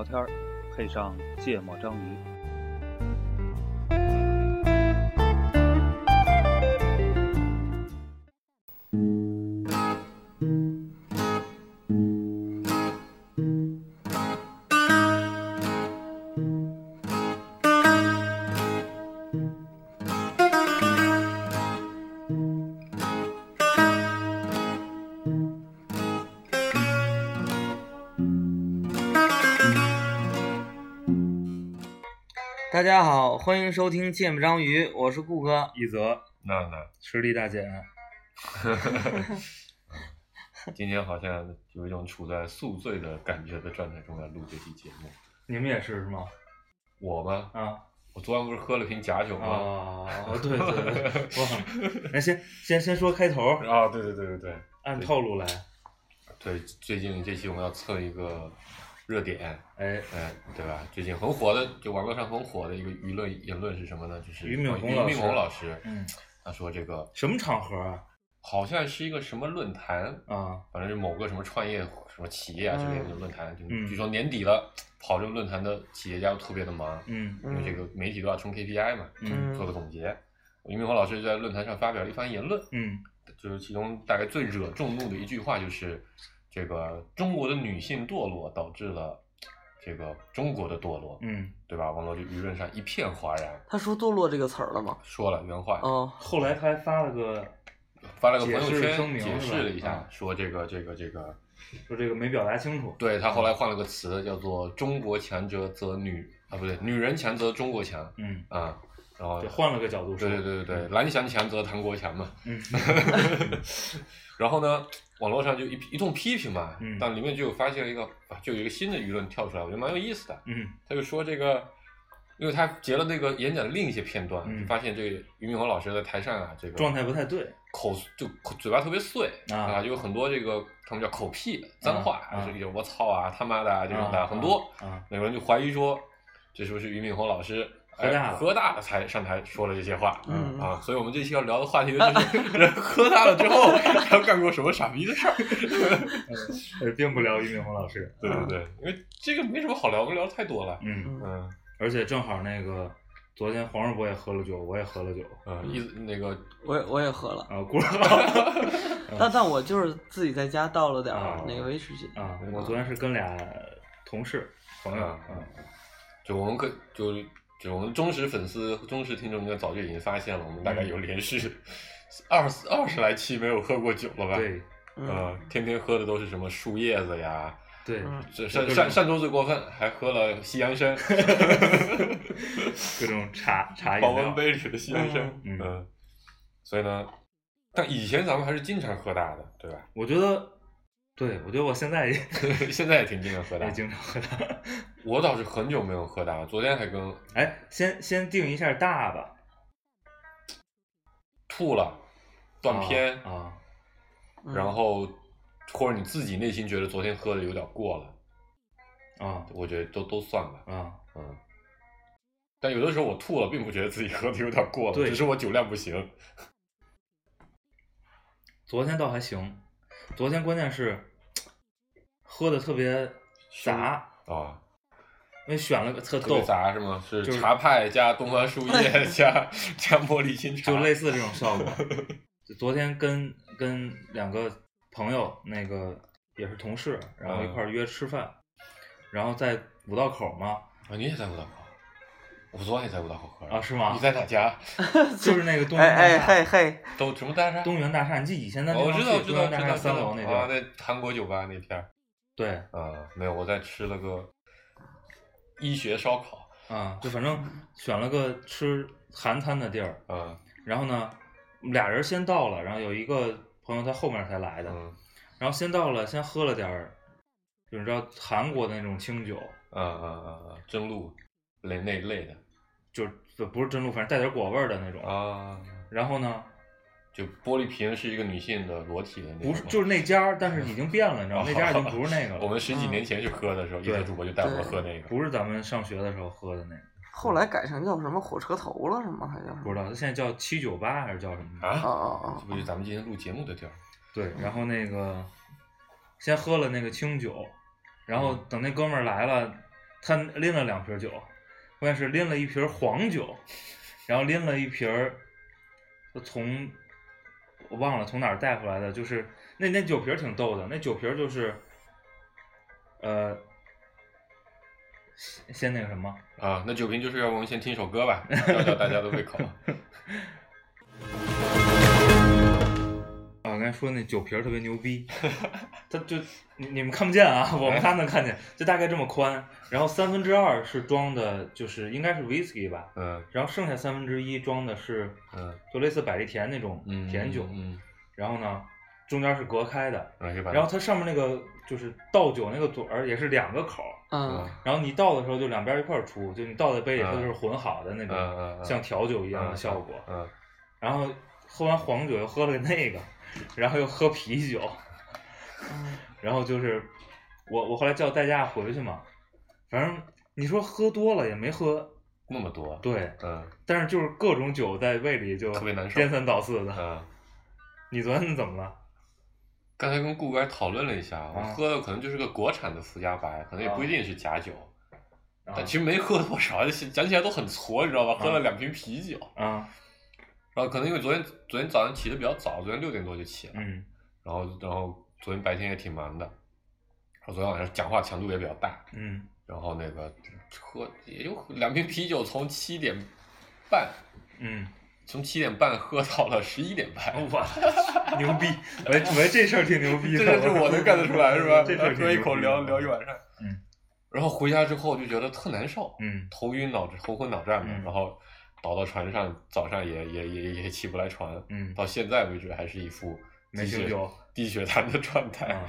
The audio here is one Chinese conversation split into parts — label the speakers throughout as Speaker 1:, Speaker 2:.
Speaker 1: 聊天儿，配上芥末章鱼。
Speaker 2: 欢迎收听《芥末章鱼》，我是顾哥。
Speaker 1: 一泽，
Speaker 3: 娜娜，
Speaker 1: 实力大姐，
Speaker 3: 今天好像有一种处在宿醉的感觉的状态中来录这期节目。
Speaker 1: 你们也是是吗？
Speaker 3: 我吗？
Speaker 1: 啊
Speaker 3: 我昨晚不是喝了瓶假酒吗？
Speaker 1: 啊，对对对，哇！那先先先说开头，
Speaker 3: 啊，对对对对对
Speaker 1: 按套路来。
Speaker 3: 对，最近这期我们要测一个热点，
Speaker 1: 哎，
Speaker 3: 哎，对吧？最近很火的，就网络上很火的一个舆论言论是什么呢？就是
Speaker 1: 俞敏洪老师
Speaker 3: 俞敏洪老师，
Speaker 1: 嗯，
Speaker 3: 他说这个
Speaker 1: 什么场合啊？
Speaker 3: 好像是一个什么论坛，
Speaker 1: 啊，
Speaker 3: 反正是某个什么创业什么企业啊之类的论坛，就
Speaker 1: 嗯
Speaker 3: 据说年底了，跑这个论坛的企业家都特别的忙，
Speaker 1: 嗯
Speaker 3: 因为这个媒体都要冲 KPI 嘛，
Speaker 1: 嗯
Speaker 3: 做个总结。俞敏洪老师在论坛上发表了一番言论，
Speaker 1: 嗯
Speaker 3: 就是其中大概最惹众怒的一句话就是，这个中国的女性堕落导致了这个中国的堕落，
Speaker 1: 嗯，
Speaker 3: 对吧？网络就舆论上一片哗然，
Speaker 2: 他说“堕落”这个词儿了吗？
Speaker 3: 说了原话，
Speaker 2: 哦，
Speaker 1: 后来他还发了个
Speaker 3: 发了个朋友圈
Speaker 1: 声明
Speaker 3: 解释了一下
Speaker 1: 啊，
Speaker 3: 说这个这个这个，
Speaker 1: 说这个没表达清楚。
Speaker 3: 对他后来换了个词叫做“中国强者则女”啊，不对，女人强则中国强
Speaker 1: 嗯，
Speaker 3: 啊，然后
Speaker 1: 就换了个角度说。
Speaker 3: 对对对对对，蓝翔强则唐国强嘛。
Speaker 1: 嗯
Speaker 3: 然后呢，网络上就一一通批评嘛，
Speaker 1: 嗯
Speaker 3: 但里面就有发现了一个，啊就有一个新的舆论跳出来，我觉得蛮有意思的。
Speaker 1: 嗯
Speaker 3: 他就说这个，因为他截了那个演讲的另一些片段，
Speaker 1: 嗯
Speaker 3: 就发现这个俞敏洪老师在台上啊，这个
Speaker 1: 状态不太对。
Speaker 3: 口就口嘴巴特别碎
Speaker 1: 啊
Speaker 3: 就有很多这个他们叫口屁脏话，
Speaker 1: 啊
Speaker 3: 就是有我操啊、他妈的啊这种的、
Speaker 1: 啊
Speaker 3: 很多。
Speaker 1: 啊，
Speaker 3: 有人就怀疑说，这是不是俞敏洪老师
Speaker 1: 喝大了
Speaker 3: 哎喝大了才上台说了这些话？
Speaker 2: 嗯
Speaker 3: 啊，所以我们这期要聊的话题就是 人喝大了之后 他干过什么傻逼的事儿。
Speaker 1: 呃，并不聊俞敏洪老师。
Speaker 3: 对对对，因为这个没什么好聊，我们聊太多了。
Speaker 1: 嗯，
Speaker 2: 嗯
Speaker 3: 嗯
Speaker 1: 而且正好那个昨天黄世博也喝了酒，我也喝了酒。
Speaker 3: 嗯，一那个
Speaker 2: 我也我也喝了，
Speaker 1: 啊，过
Speaker 2: 但但我就是自己在家倒了点那个威士忌。
Speaker 1: 啊，我昨天是跟俩同事朋友，
Speaker 3: 啊
Speaker 1: 嗯
Speaker 3: 就我们跟就就我们忠实粉丝、忠实听众应该早就已经发现了，我们大概有连续二十二十来期没有喝过酒了吧？，
Speaker 1: 对
Speaker 2: 嗯，
Speaker 3: 呃，天天喝的都是什么树叶子呀，
Speaker 1: 对，
Speaker 3: 上上上周最过分，还喝了西洋参
Speaker 1: 各种茶茶饮
Speaker 3: 保温。杯里的西洋参，
Speaker 1: 嗯
Speaker 3: 嗯，所以呢，但以前咱们还是经常喝大的，对吧？
Speaker 1: 我觉得，对我觉得我现在也
Speaker 3: 现在也挺经常喝的
Speaker 1: 也，经常喝大。
Speaker 3: 我倒是很久没有喝大了，昨天还跟
Speaker 1: 哎，先先定一下大吧。
Speaker 3: 吐了，断片，
Speaker 1: 啊，
Speaker 2: 嗯
Speaker 3: 然后或者你自己内心觉得昨天喝的有点过了，
Speaker 1: 啊
Speaker 3: 我觉得都都算吧，
Speaker 1: 啊
Speaker 3: 嗯。但有的时候我吐了，并不觉得自己喝的有点过了，
Speaker 1: 对
Speaker 3: 只是我酒量不行。
Speaker 1: 昨天倒还行，昨天关键是喝的特别杂，
Speaker 3: 啊，
Speaker 1: 因为选了个特
Speaker 3: 特别
Speaker 1: 逗，
Speaker 3: 杂是吗？是茶派加东方树叶 加加茉莉金茶，
Speaker 1: 就类似这种效果。就昨天跟跟两个朋友，那个也是同事，然后一块儿约吃饭，然后在五道口嘛，
Speaker 3: 啊，你也在五道口？我昨晚也在五道口喝
Speaker 1: 啊是吗
Speaker 3: 你在哪家？
Speaker 1: 就是那个东
Speaker 2: 哎哎
Speaker 1: 源大厦，
Speaker 2: 嘿嘿，
Speaker 3: 都什么大厦？
Speaker 1: 东源大厦，你记以前咱
Speaker 3: 哦我知道，
Speaker 1: 去
Speaker 3: 知道，知道，
Speaker 1: 东源大厦三楼那地
Speaker 3: 啊，那韩国酒吧那片儿
Speaker 1: 对。
Speaker 3: 啊，没有，我在吃了个医学烧烤
Speaker 1: 啊，就反正选了个吃韩餐的地儿，
Speaker 3: 啊，
Speaker 1: 然后呢，俩人先到了，然后有一个朋友他后面才来的，
Speaker 3: 嗯。
Speaker 1: 然后先到了，先喝了点儿，就是你知道韩国的那种清酒，
Speaker 3: 啊啊啊啊，真露类那类的。
Speaker 1: 就是不不是真露，反正带点果味儿的那种。
Speaker 3: 啊，
Speaker 1: 然后呢，
Speaker 3: 就玻璃瓶是一个女性的裸体的那种吗，
Speaker 1: 不是就是那家儿，但是已经变了，你知道吗？那家已经不是那个了，
Speaker 3: 我们十几年前去喝的时候，一
Speaker 1: 对
Speaker 3: 个主播就带我们喝那个，
Speaker 1: 不是咱们上学的时候喝的那个，
Speaker 2: 后来改成叫什么火车头了是吗？还叫什么？
Speaker 1: 不知道，它现在叫七九八还是叫什么？
Speaker 3: 啊，
Speaker 2: 啊啊
Speaker 3: 这不就咱们今天录节目的地儿？
Speaker 1: 对，然后那个先喝了那个清酒，然后
Speaker 3: 嗯
Speaker 1: 等那哥们儿来了，他拎了两瓶酒，关键是拎了一瓶黄酒，然后拎了一瓶儿从我忘了从哪儿带回来的，就是那那酒瓶挺逗的，那酒瓶就是呃先先那个什么，
Speaker 3: 啊，那酒瓶就是要不我们先听一首歌吧，吊吊大家的胃口。
Speaker 1: 才说那酒瓶特别牛逼，它就你你们看不见啊，我们仨能看见，就大概这么宽，然后三分之二是装的，就是应该是 whisky 吧，
Speaker 3: 嗯
Speaker 1: 然后剩下三分之一装的是
Speaker 3: 嗯
Speaker 1: 就类似百利甜那种
Speaker 3: 嗯，
Speaker 1: 甜酒，
Speaker 3: 嗯，
Speaker 1: 然后呢中间是隔开的，
Speaker 3: 然后
Speaker 1: 它上面那个就是倒酒那个嘴儿也是两个口儿，
Speaker 2: 嗯
Speaker 1: 然后你倒的时候就两边一块儿出，就你倒在杯里它
Speaker 3: 嗯
Speaker 1: 就是混好的那
Speaker 3: 嗯
Speaker 1: 种，像调酒一样的效果。
Speaker 3: 嗯
Speaker 1: 然后喝完黄酒又喝了那个，然后又喝啤酒，
Speaker 2: 嗯
Speaker 1: 然后就是我我后来叫代驾回去嘛，反正你说喝多了也没喝，
Speaker 3: 那么多，
Speaker 1: 对，
Speaker 3: 嗯
Speaker 1: 但是就是各种酒在胃里就
Speaker 3: 特别难受
Speaker 1: 颠三倒四的。
Speaker 3: 嗯。
Speaker 1: 你昨天怎么了？
Speaker 3: 刚才跟顾哥还讨论了一下，我
Speaker 1: 啊
Speaker 3: 喝的可能就是个国产的福加白，可能也不一定是假酒，
Speaker 1: 啊
Speaker 3: 但其实没喝多少，讲起来都很挫，你知道吧？喝了两瓶啤酒，
Speaker 1: 啊，
Speaker 3: 然后可能因为昨天昨天早上起的比较早，昨天六点多就起了，
Speaker 1: 嗯
Speaker 3: 然后然后昨天白天也挺忙的，然后昨天晚上讲话强度也比较大，
Speaker 1: 嗯，
Speaker 3: 然后那个喝也就两瓶啤酒，从七点半
Speaker 1: 嗯，
Speaker 3: 从七点半喝到了十一点半，
Speaker 1: 哇，牛逼！我我觉得这事儿挺牛逼的，
Speaker 3: 这是我能干得出来是吧？
Speaker 1: 这事儿
Speaker 3: 喝一口聊聊一晚上，
Speaker 1: 嗯，
Speaker 3: 然后回家之后就觉得特难受，
Speaker 1: 嗯
Speaker 3: 头晕脑头昏脑胀的，
Speaker 1: 嗯
Speaker 3: 然后倒到船上，早上也也也也起不来船，
Speaker 1: 嗯
Speaker 3: 到现在为止还是一副
Speaker 1: 没醒酒
Speaker 3: 低血糖的状态。
Speaker 1: 啊，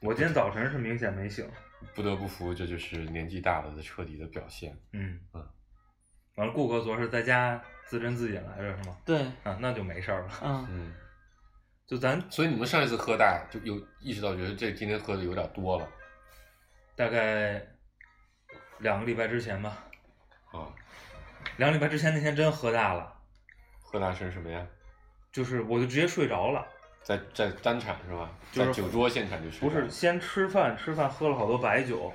Speaker 1: 我今天早晨是明显没醒，
Speaker 3: 不得不服，这就是年纪大了的彻底的表现。
Speaker 1: 嗯
Speaker 3: 嗯，
Speaker 1: 完了，顾哥昨儿是在家自斟自饮来着是吗？
Speaker 2: 对，
Speaker 1: 啊，那就没事儿了。
Speaker 2: 嗯
Speaker 3: 嗯，
Speaker 1: 就咱
Speaker 3: 所以你们上一次喝大就有意识到，觉得这今天喝的有点多了
Speaker 1: 大概两个礼拜之前吧，
Speaker 3: 啊？
Speaker 1: 两个礼拜之前那天真喝大了，
Speaker 3: 喝大是什么呀？
Speaker 1: 就是我就直接睡着了。
Speaker 3: 在在单场是吧？
Speaker 1: 就是
Speaker 3: 在酒桌现场就睡
Speaker 1: 不
Speaker 3: 着了
Speaker 1: 是先吃饭，吃饭喝了好多白酒，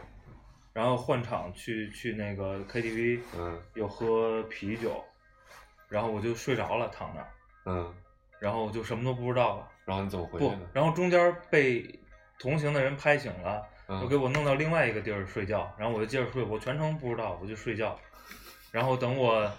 Speaker 1: 然后换场去去那个 KTV
Speaker 3: 嗯
Speaker 1: 又喝啤酒，然后我就睡着了，躺那儿，
Speaker 3: 嗯，
Speaker 1: 然后我就什么都不知道了。
Speaker 3: 然后你怎么回去
Speaker 1: 不
Speaker 3: 的？，
Speaker 1: 然后中间被同行的人拍醒了，
Speaker 3: 嗯
Speaker 1: 又给我弄到另外一个地儿睡觉，然后我就接着睡，我全程不知道，我就睡觉，然后等我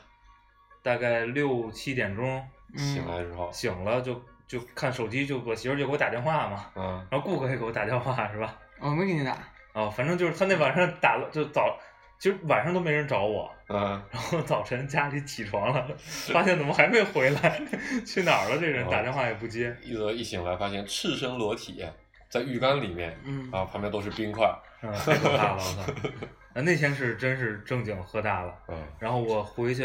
Speaker 1: 大概六七点钟
Speaker 3: 醒来之后，
Speaker 1: 醒了就就看手机，就我媳妇就给我打电话嘛，
Speaker 3: 嗯。
Speaker 1: 然后顾客也给我打电话是吧？
Speaker 2: 我没给你打，
Speaker 1: 哦，反正就是他那晚上打了，就早，其实晚上都没人找我，
Speaker 3: 嗯，
Speaker 1: 然后早晨家里起床了，发现怎么还没回来，去哪儿了？这人
Speaker 3: 哦
Speaker 1: 打电话也不接，
Speaker 3: 一则一醒来发现赤身裸体在浴缸里面，
Speaker 2: 嗯
Speaker 3: 然后旁边都是冰块，
Speaker 1: 嗯，太可怕了，我操！那那天是真是正经喝大了，
Speaker 3: 嗯
Speaker 1: 然后我回去，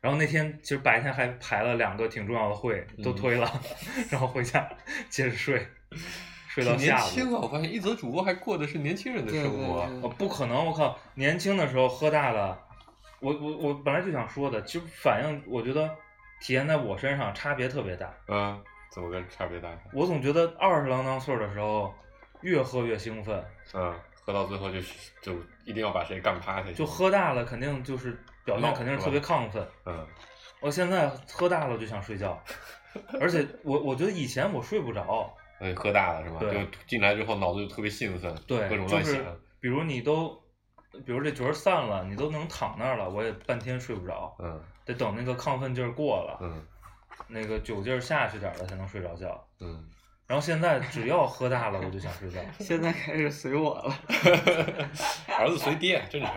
Speaker 1: 然后那天其实白天还排了两个挺重要的会，都
Speaker 3: 嗯
Speaker 1: 推了，然后回家接着睡，睡到下午。
Speaker 3: 轻啊！我发现一则主播还过的是年轻人的生活
Speaker 1: 不可能！我靠，年轻的时候喝大了，我我我本来就想说的，其实反应我觉得体现在我身上差别特别大。
Speaker 3: 嗯，怎么个差别大法？
Speaker 1: 我总觉得二十郎当岁的时候，越喝越兴奋，
Speaker 3: 嗯，喝到最后就就一定要把谁干趴下去。
Speaker 1: 就喝大了肯定就是表现肯定是
Speaker 3: 是
Speaker 1: 特别亢奋。
Speaker 3: 嗯
Speaker 1: 我现在喝大了就想睡觉，而且我我觉得以前我睡不着，
Speaker 3: 嗯，喝大了是吧？
Speaker 1: 对
Speaker 3: 就进来之后脑子就特别兴奋，
Speaker 1: 对
Speaker 3: 各种，乱想
Speaker 1: 就是。比如你都，比如这角儿散了，你都能躺那儿了，我也半天睡不着，
Speaker 3: 嗯
Speaker 1: 得等那个亢奋劲儿过了，
Speaker 3: 嗯
Speaker 1: 那个酒劲儿下去点儿了才能睡着觉。
Speaker 3: 嗯，
Speaker 1: 然后现在只要喝大了，我就想睡觉。
Speaker 2: 现在开始随我了。
Speaker 3: 儿子随爹正常。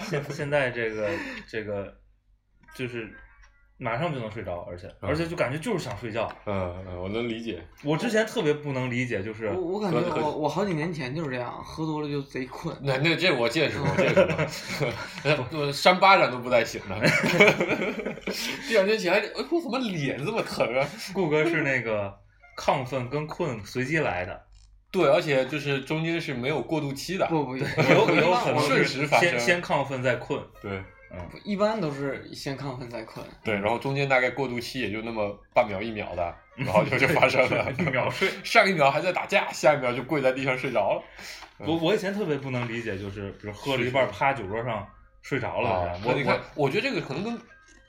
Speaker 1: 现现在这个这个就是马上就能睡着，而且
Speaker 3: 嗯
Speaker 1: 而且就感觉就是想睡觉。
Speaker 3: 嗯嗯，我能理解。
Speaker 1: 我之前特别不能理解，就是
Speaker 2: 我我感觉我我好几年前就是这样，喝多了就贼困。
Speaker 3: 那那这我见识过，见识过 我扇巴掌都不带醒的。第二天起来，哎，我怎么脸这么疼啊？
Speaker 1: 顾哥是那个亢奋跟困随机来的，
Speaker 3: 对，而且就是中间是没有过渡期的。
Speaker 2: 不不，
Speaker 1: 有有可能
Speaker 3: 瞬
Speaker 1: 是
Speaker 3: 时发生
Speaker 1: 先先亢奋再困，
Speaker 3: 对，
Speaker 1: 嗯，
Speaker 2: 一般都是先亢奋再困。
Speaker 3: 对，然后中间大概过渡期也就那么半秒一秒的，然后就就发生了，
Speaker 1: 一秒睡。
Speaker 3: 上一秒还在打架，下一秒就跪在地上睡着了。
Speaker 1: 我我以前特别不能理解，就是比如喝了一半趴酒桌上睡着了。
Speaker 3: 啊，
Speaker 1: 我
Speaker 3: 你看，我觉得这个可能跟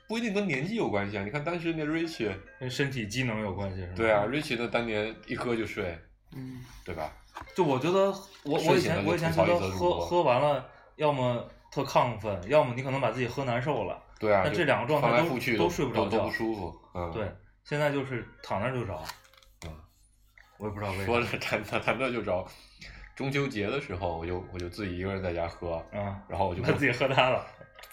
Speaker 3: 不一定跟年纪有关系啊。你看当时那 Rich
Speaker 1: 跟身体机能有关系是吗？
Speaker 3: 对啊，Rich 那当年一喝就睡，
Speaker 2: 嗯，
Speaker 3: 对吧？
Speaker 1: 就我觉得，我我以前我以前觉得喝喝完了，要么特亢奋，要么你可能把自己喝难受了。
Speaker 3: 对啊，
Speaker 1: 那这两个状态都
Speaker 3: 都
Speaker 1: 睡不着觉，
Speaker 3: 都不舒服。嗯，
Speaker 1: 对，现在就是躺那就着。
Speaker 3: 嗯，
Speaker 1: 我也不知道为啥。
Speaker 3: 说着谈谈谈着就着。中秋节的时候，我就我就自己一个人在家喝，
Speaker 1: 嗯，
Speaker 3: 然后我就
Speaker 1: 把自己喝瘫了。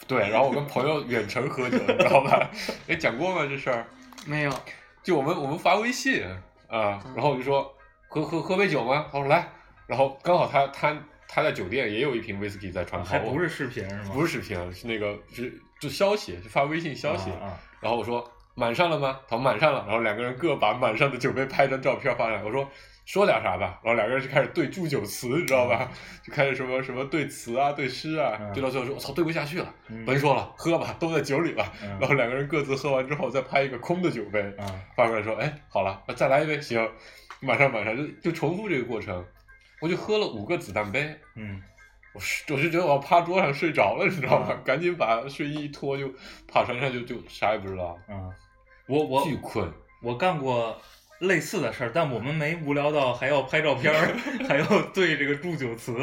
Speaker 3: 对，然后我跟朋友远程喝酒，你知道吧？哎，讲过吗这事儿？
Speaker 2: 没有。
Speaker 3: 就我们我们发微信啊，然后我就说喝喝喝杯酒吗？他说来，然后刚好他他他在酒店也有一瓶 whisky 在床头，
Speaker 1: 还不是视频是吗？
Speaker 3: 不是视频，是那个是就消息，就发微信消息。
Speaker 1: 啊。
Speaker 3: 然后我说满上了吗？他说满上了。然后两个人各把满上的酒杯拍张照片发上来。我说。说点啥吧，然后两个人就开始对祝酒词，你知道吧？就开始什么什么对词啊、对诗啊，对到最后说：“我操，对不下去了，甭说了，喝吧，都在酒里了。”然后两个人各自喝完之后，再拍一个空的酒杯，发过来说：“哎，好了，再来一杯，行，马上马上就就重复这个过程。”我就喝了五个子弹杯，
Speaker 1: 嗯，
Speaker 3: 我我就觉得我要趴桌上睡着了，你知道吗？赶紧把睡衣一脱，就趴床上就就啥也不知道。
Speaker 1: 嗯，我我
Speaker 3: 巨困，
Speaker 1: 我干过。类似的事儿，但我们没无聊到还要拍照片儿，还要对这个祝酒词。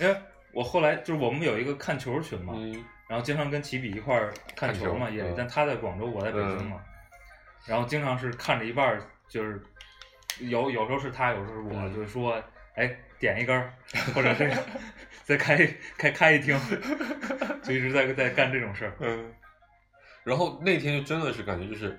Speaker 1: 因为我后来就是我们有一个看球群嘛，然后经常跟齐比一块儿看球嘛，夜里。但他在广州，我在北京嘛，然后经常是看着一半儿，就是有有时候是他，有时候是我，就是说，哎，点一根儿，或者这个 再开开开一听，就一直在在干这种事儿。
Speaker 3: 嗯，然后那天就真的是感觉就是。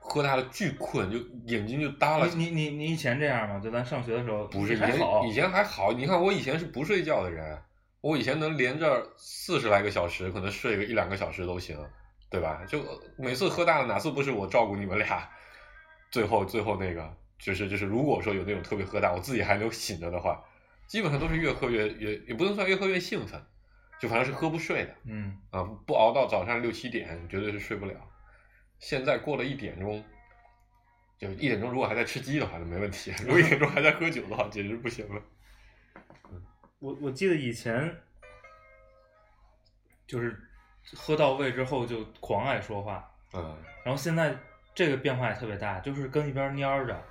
Speaker 3: 喝大了巨困，就眼睛就耷了。
Speaker 1: 你你你你以前这样吗？就咱上学的时候，
Speaker 3: 不是以前以前还好。你看我以前是不睡觉的人，我以前能连着四十来个小时，可能睡个一两个小时都行，对吧？就每次喝大了，哪次不是我照顾你们俩？最后最后那个就是就是，如果说有那种特别喝大，我自己还没有醒着的话，基本上都是越喝越越也不能算越喝越兴奋，就反正是喝不睡的。
Speaker 1: 嗯
Speaker 3: 啊，不熬到早上六七点，绝对是睡不了。现在过了一点钟，就一点钟，如果还在吃鸡的话，就没问题；如果一点钟还在喝酒的话，简直不行了。
Speaker 1: 我我记得以前就是喝到位之后就狂爱说话，
Speaker 3: 嗯，
Speaker 1: 然后现在这个变化也特别大，就是跟一边蔫着，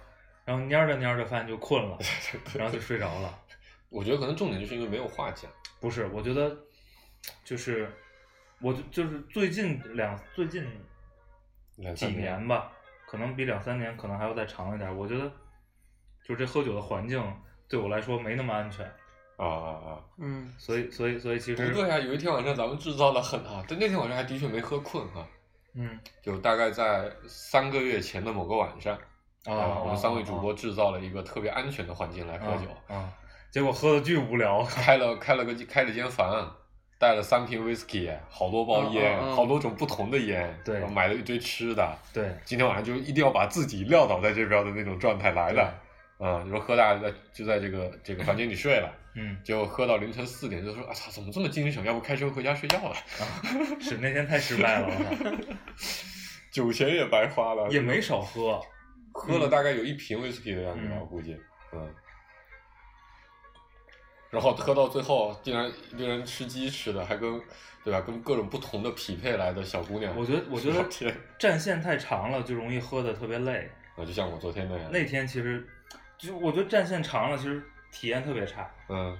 Speaker 1: 然后蔫着蔫着发现就困了，然后就睡着了。
Speaker 3: 我觉得可能重点就是因为没有话讲。
Speaker 1: 不是，我觉得就是我就就是最近两最近。几年吧，可能比两三年可能还要再长一点。我觉得，就这喝酒的环境对我来说没那么安全。
Speaker 3: 啊啊啊！
Speaker 2: 嗯，
Speaker 1: 所以所以所以其实
Speaker 3: 不对啊。有一天晚上咱们制造的很啊，但那天晚上还的确没喝困哈。
Speaker 1: 嗯。
Speaker 3: 就大概在三个月前的某个晚上，
Speaker 1: 啊，
Speaker 3: 我们三位主播制造了一个特别安全的环境来喝酒
Speaker 1: 啊，结果喝的巨无聊，
Speaker 3: 开了开了个开了间房。带了三瓶 whisky，好多包烟，好多种不同的烟，
Speaker 1: 对，
Speaker 3: 买了一堆吃的，
Speaker 1: 对，
Speaker 3: 今天晚上就一定要把自己撂倒在这边的那种状态来的，啊，你说喝大在就在这个这个房间里睡了，
Speaker 1: 嗯，
Speaker 3: 就喝到凌晨四点，就说啊操，怎么这么精神？要不开车回家睡觉了？
Speaker 1: 是那天太失败了，
Speaker 3: 酒钱也白花了，
Speaker 1: 也没少喝，
Speaker 3: 喝了大概有一瓶 whisky 的样子吧，我估计，嗯。然后喝到最后，竟然竟然吃鸡吃的，还跟，对吧？跟各种不同的匹配来的小姑娘。
Speaker 1: 我觉得，我觉得 战线太长了，就容易喝的特别累。
Speaker 3: 啊，就像我昨天那样。
Speaker 1: 那天其实，就我觉得战线长了，其实体验特别差。
Speaker 3: 嗯，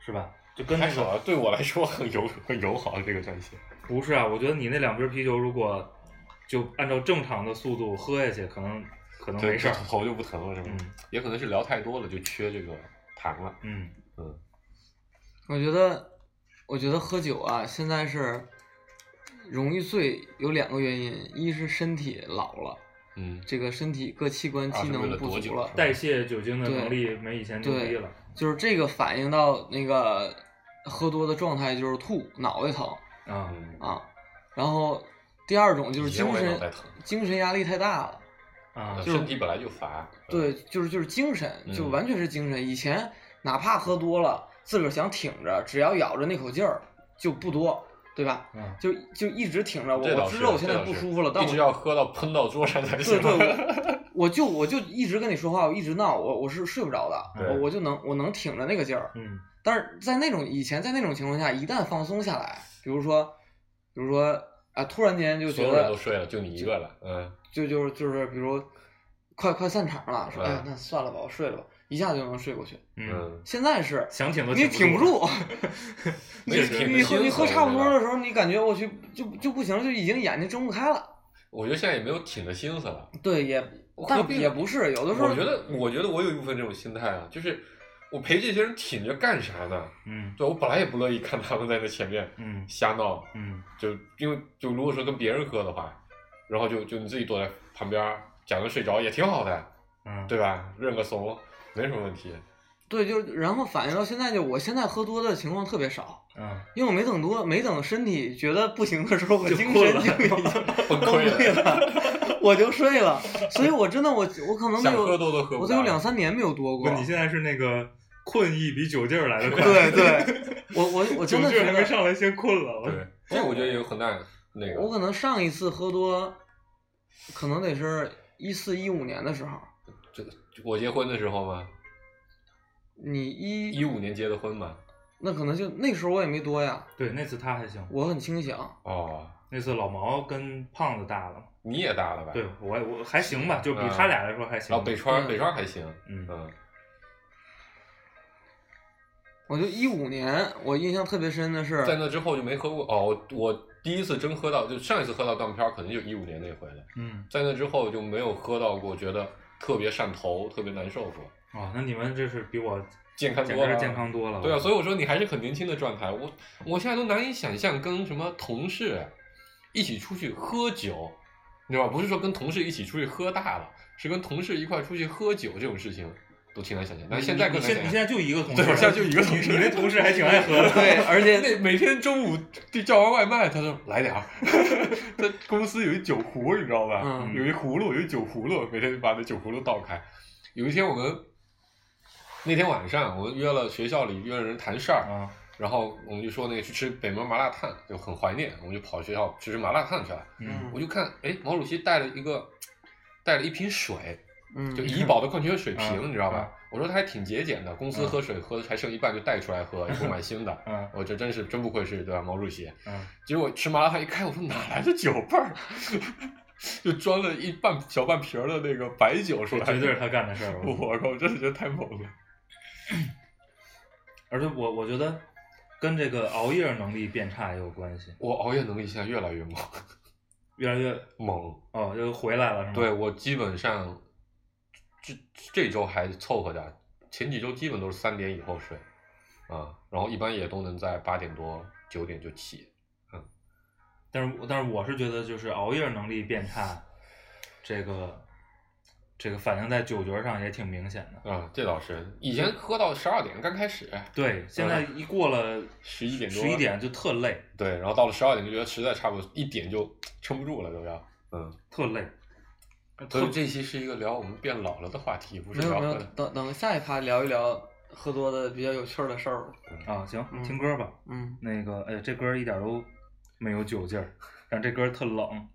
Speaker 1: 是吧？就跟那
Speaker 3: 个对我来说很友很友好这个战线。
Speaker 1: 不是啊，我觉得你那两瓶啤酒，如果就按照正常的速度喝下去，可能可能没事儿，
Speaker 3: 头就不疼了，是吗？
Speaker 1: 嗯，
Speaker 3: 也可能是聊太多了，就缺这个痰了。
Speaker 1: 嗯
Speaker 3: 嗯。
Speaker 2: 我觉得，我觉得喝酒啊，现在是容易醉，有两个原因，一是身体老了，
Speaker 3: 嗯，
Speaker 2: 这个身体各器官机能不足了，
Speaker 1: 代谢酒精的能力没以前牛逼了，
Speaker 2: 就是这个反映到那个喝多的状态，就是吐、脑袋疼
Speaker 1: 啊
Speaker 2: 啊，然后第二种就是精神精神压力太大了
Speaker 1: 啊，
Speaker 3: 身体本来就乏，
Speaker 2: 对，就是就是精神，就完全是精神，以前哪怕喝多了。自个儿想挺着，只要咬着那口劲儿就不多。对吧？
Speaker 1: 嗯
Speaker 2: 就就一直挺着我，我知道我现在不舒服了，但我
Speaker 3: 一直要喝到喷到桌上才
Speaker 2: 对
Speaker 3: 行。
Speaker 2: 对，我我就我就一直跟你说话，我一直闹，我我是睡不着的，我我就能我能挺着那个劲儿。
Speaker 1: 嗯
Speaker 2: 但是在那种以前在那种情况下，一旦放松下来，比如说比如说啊，突然间就
Speaker 3: 所有人
Speaker 2: 觉得
Speaker 3: 都睡了，就你一个了。嗯，
Speaker 2: 就就是就是比如快快散场了，说
Speaker 3: 嗯
Speaker 2: 哎呀那算了吧，我睡了吧，一下就能睡过去。
Speaker 1: 嗯，
Speaker 3: 嗯，
Speaker 2: 现在是
Speaker 1: 想挺都
Speaker 2: 你挺不
Speaker 1: 住，
Speaker 2: 你你喝你喝差不多。的时候，你感觉我去就就不行，就已经眼睛睁不开了。
Speaker 3: 我觉得现在也没有挺的心思了。
Speaker 2: 对，也但也不是，有的时候
Speaker 3: 我觉得，我觉得我有一部分这种心态啊，就是我陪这些人挺着干啥呢？
Speaker 1: 嗯
Speaker 3: 对，我本来也不乐意看他们在那前面
Speaker 1: 嗯
Speaker 3: 瞎闹，
Speaker 1: 嗯
Speaker 3: 就因为就如果说跟别人喝的话，然后就就你自己躲在旁边儿假装睡着也挺好的，
Speaker 1: 嗯，
Speaker 3: 对吧？认个怂没什么问题。
Speaker 2: 对，就然后反映到现在，就我现在喝多的情况特别少，
Speaker 1: 嗯
Speaker 2: 因为我没等多，没等身体觉得不行的时候，我
Speaker 1: 就
Speaker 2: 精神就已经
Speaker 3: 崩
Speaker 2: 崩
Speaker 3: 溃
Speaker 2: 溃了，我就睡了。所以我真的我我可能得
Speaker 3: 想喝
Speaker 2: 有
Speaker 3: 多都喝不
Speaker 2: 我都有两三年没有多过。
Speaker 1: 你现在是那个困意比酒劲儿来的快，
Speaker 2: 对对，我我我 真的觉
Speaker 1: 酒劲儿还没
Speaker 2: 得，
Speaker 1: 上来先困了，我
Speaker 3: 对，这我觉得也有很大那个。
Speaker 2: 我可能上一次喝多，可能得是一四一五年的时候。
Speaker 3: 这我结婚的时候吗，
Speaker 2: 你一
Speaker 3: 一五年结的婚吧。
Speaker 2: 那可能就那时候我也没多呀，
Speaker 1: 对那次他还行，
Speaker 2: 我很清醒。
Speaker 3: 哦，
Speaker 1: 那次老毛跟胖子大了，
Speaker 3: 你也大了吧？
Speaker 1: 对我我还行吧，就比
Speaker 3: 嗯
Speaker 1: 他俩来说还行
Speaker 3: 哦，，北川
Speaker 2: 嗯
Speaker 3: 北川还行。
Speaker 1: 嗯
Speaker 3: 嗯，
Speaker 2: 我就一五年，我印象特别深的是，
Speaker 3: 在那之后就没喝过。哦，我我第一次真喝到，就上一次喝到断片儿，可能就一五年那回了。
Speaker 1: 嗯
Speaker 3: 在那之后就没有喝到过，觉得特别上头、特别难受过。
Speaker 1: 哦，那你们这是比我
Speaker 3: 健康多了，
Speaker 1: 健康多了，
Speaker 3: 对啊，所以我说你还是很年轻的状态。我我现在都难以想象跟什么同事一起出去喝酒，你知道吧？不是说跟同事一起出去喝大了，是跟同事一块出去喝酒这种事情都挺难想象。但是现在
Speaker 1: 你
Speaker 3: 更难想象。
Speaker 1: 现你现在就一个同事，
Speaker 3: 对我现在就一个同事
Speaker 1: 你你那同事还挺爱喝的，
Speaker 2: 对，而且
Speaker 3: 那每天中午就叫完外卖，他说来点儿。他公司有一酒壶，你知道吧？
Speaker 2: 嗯
Speaker 3: 有一葫芦，有一酒葫芦，每天就把那酒葫芦倒开。有一天我们那天晚上，我们约了学校里约了人谈事儿，
Speaker 1: 啊
Speaker 3: 然后我们就说那个去吃北门麻辣烫，就很怀念，我们就跑学校去吃麻辣烫去了。
Speaker 1: 嗯
Speaker 3: 我就看，哎，毛主席带了一个带了一瓶水，
Speaker 2: 嗯，
Speaker 3: 就怡宝的矿泉水瓶，
Speaker 1: 嗯
Speaker 3: 你知道吧？我说他还挺节俭的，公司
Speaker 1: 嗯
Speaker 3: 喝水喝的还剩一半就带出来喝，也不买新的。
Speaker 1: 嗯
Speaker 3: 我这真是真不愧是对吧，毛主席。
Speaker 1: 嗯
Speaker 3: 结果吃麻辣烫一开，我说哪来的酒味儿？就装了一半小半瓶儿的那个白酒出来，
Speaker 1: 这绝对是他干的事儿，我
Speaker 3: 我靠，我真的觉得太猛了。
Speaker 1: 而且我我觉得跟这个熬夜能力变差也有关系，
Speaker 3: 我熬夜能力现在越来越猛，
Speaker 1: 越来越
Speaker 3: 猛。
Speaker 1: 哦又回来了是吗？
Speaker 3: 对我基本上这这周还凑合点，前几周基本都是三点以后睡，啊，然后一般也都能在八点多九点就起。
Speaker 1: 嗯但是但是我是觉得就是熬夜能力变差，这个这个反映在酒局上也挺明显的。
Speaker 3: 啊，这倒是，以前喝到十二点刚开始，
Speaker 1: 对，现在一过了
Speaker 3: 十一点多，
Speaker 1: 十一点就特累，
Speaker 3: 对，然后到了十二点就觉得实在差不多，一点就撑不住了都要，嗯。
Speaker 1: 特累。
Speaker 3: 所以这期是一个聊我们变老了的话题，不是
Speaker 2: 没有没有
Speaker 3: 聊喝的。，
Speaker 2: 等等下一趴聊一聊喝多的比较有趣儿的事儿吧。
Speaker 1: 啊，行，
Speaker 2: 嗯
Speaker 1: 听歌吧。
Speaker 2: 嗯，
Speaker 1: 那个，哎呀，这歌一点都没有酒劲儿，但这歌特冷。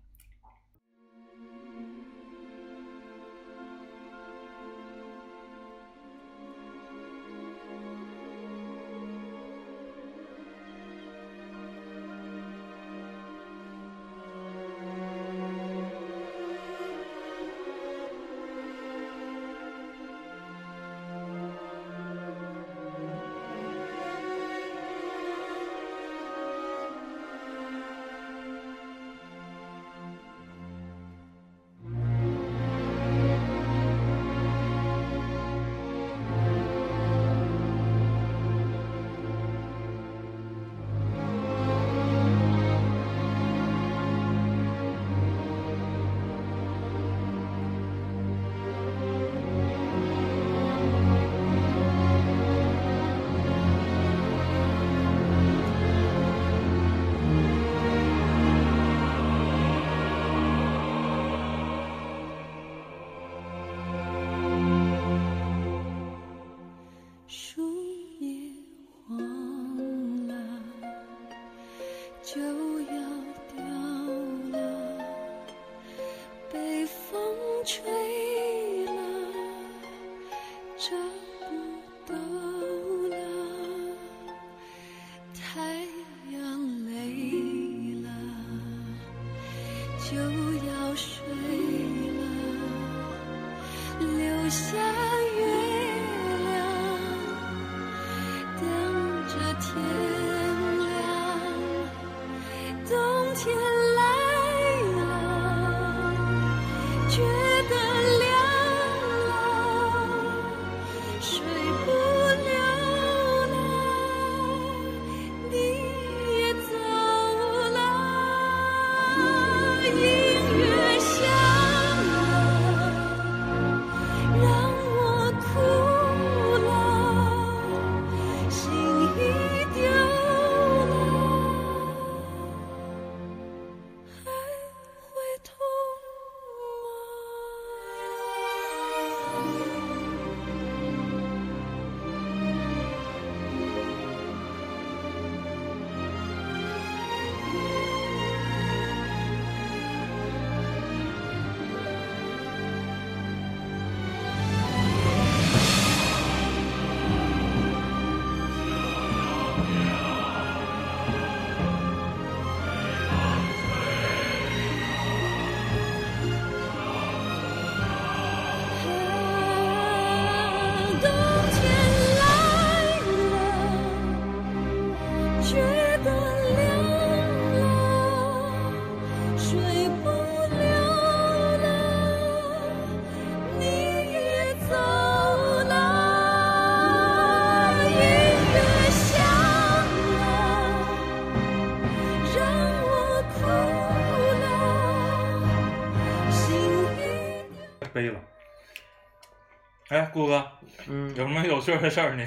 Speaker 1: 哎，顾哥，
Speaker 2: 嗯。
Speaker 1: 有什么有趣的事儿呢？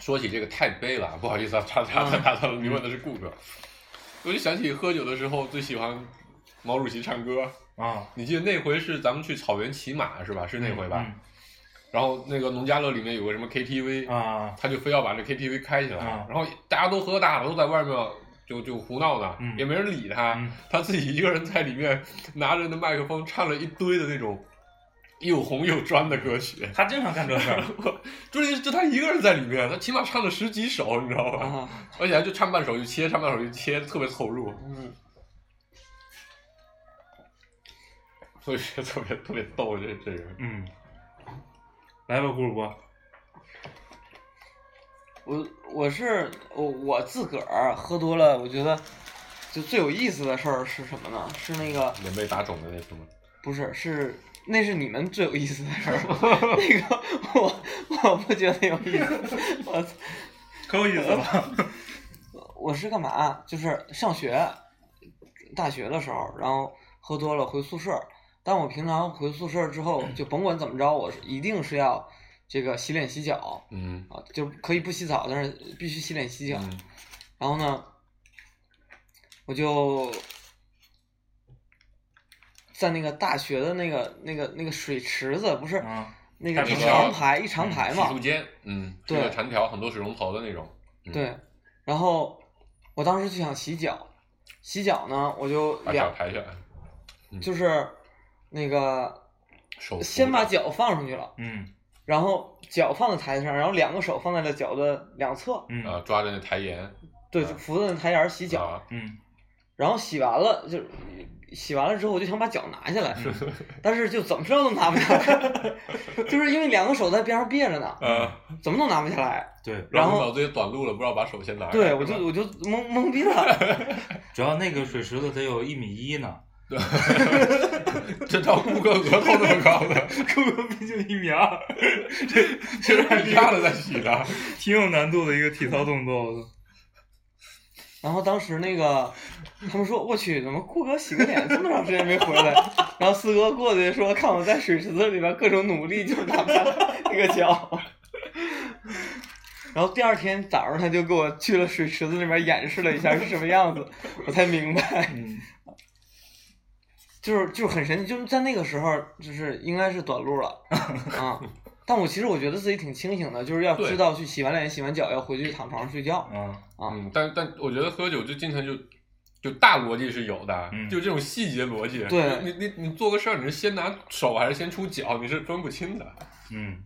Speaker 3: 说起这个太悲了，不好意思啊，插插插打断了，你问的是顾哥，我就想起喝酒的时候最喜欢毛主席唱歌。
Speaker 1: 啊，
Speaker 3: 你记得那回是咱们去草原骑马是吧？是那回吧？然后那个农家乐里面有个什么 KTV，、
Speaker 1: 嗯啊，
Speaker 3: 他就非要把这 KTV 开起来，
Speaker 1: 啊。
Speaker 3: 然后大家都喝大了，都在外面就就胡闹呢，
Speaker 1: 嗯。
Speaker 3: 也没人理他，
Speaker 1: 嗯。
Speaker 3: 他自己一个人在里面拿着那麦克风唱了一堆的那种又红又专的歌曲。
Speaker 1: 他经常干这事儿。
Speaker 3: 就就他一个人在里面，他起码唱了十几首，你知道吧？
Speaker 2: 啊，
Speaker 3: 而且还就唱半首就切，唱半首就切，特别投入，
Speaker 2: 嗯，
Speaker 3: 所以觉得特别特别逗这这人。
Speaker 1: 嗯，来吧，顾主播。
Speaker 2: 我我是我我自个儿喝多了，我觉得就最有意思的事儿是什么呢？是那个
Speaker 3: 脸被打肿的那次吗？
Speaker 2: 不是是那是你们最有意思的事儿，那个我我不觉得有意思，我
Speaker 1: 可有意思了。
Speaker 2: 我是干嘛？就是上学，大学的时候，然后喝多了回宿舍。但我平常回宿舍之后，就甭管怎么着，我是一定是要这个洗脸洗脚
Speaker 3: 嗯
Speaker 2: 啊，就可以不洗澡，但是必须洗脸洗脚。
Speaker 3: 嗯
Speaker 2: 然后呢，我就在那个大学的那个那个那个水池子，不是
Speaker 1: 啊，
Speaker 2: 那个一长排一长排嘛
Speaker 3: 洗漱，间，嗯，
Speaker 2: 对
Speaker 3: 长条，很多水龙头的那种。嗯，
Speaker 2: 对。然后我当时就想洗脚，洗脚呢，我就
Speaker 3: 把脚
Speaker 2: 两
Speaker 3: 抬起来，
Speaker 2: 就是那个
Speaker 3: 手
Speaker 2: 先把脚放上去了，
Speaker 1: 嗯
Speaker 2: 然后脚放在台子上，然后两个手放在了脚的两侧，
Speaker 1: 嗯
Speaker 3: 啊抓着那台沿
Speaker 2: 对，扶着那台沿洗脚。
Speaker 3: 啊
Speaker 1: 嗯
Speaker 2: 然后洗完了就洗完了之后，我就想把脚拿下来，
Speaker 3: 嗯
Speaker 2: 但是就怎么着都拿不下来，就是因为两个手在边上别着呢，
Speaker 3: 啊，
Speaker 2: 怎么都拿不下来。
Speaker 1: 对，
Speaker 2: 然后
Speaker 3: 脑子也短路了，不知道把手先拿开。
Speaker 2: 对，我就我就懵懵逼了。
Speaker 1: 主要那个水池子得有一米一呢，
Speaker 3: 这到顾客额头那么高的，
Speaker 1: 顾哥毕竟一米二，这这是
Speaker 3: 一下子在洗的。
Speaker 1: 挺有难度的一个体操动作。
Speaker 2: 然后当时那个他们说，我去，怎么顾哥洗个脸这么长时间没回来？然后四哥过去说，看我在水池子里边各种努力，就是拿不下那个脚。然后第二天早上他就给我去了水池子里面演示了一下是什么样子，我才明白，
Speaker 1: 嗯
Speaker 2: 就是就是很神奇，就是在那个时候，就是应该是短路了啊。但我其实我觉得自己挺清醒的，就是要知道去洗完脸、洗完脚要回去躺床上睡觉。
Speaker 1: 嗯
Speaker 2: 啊
Speaker 3: 嗯，但但我觉得喝酒就经常就就大逻辑是有的，
Speaker 1: 嗯
Speaker 3: 就这种细节逻辑，
Speaker 2: 对
Speaker 3: 你你你做个事儿，你是先拿手还是先出脚，你是分不清的，
Speaker 1: 嗯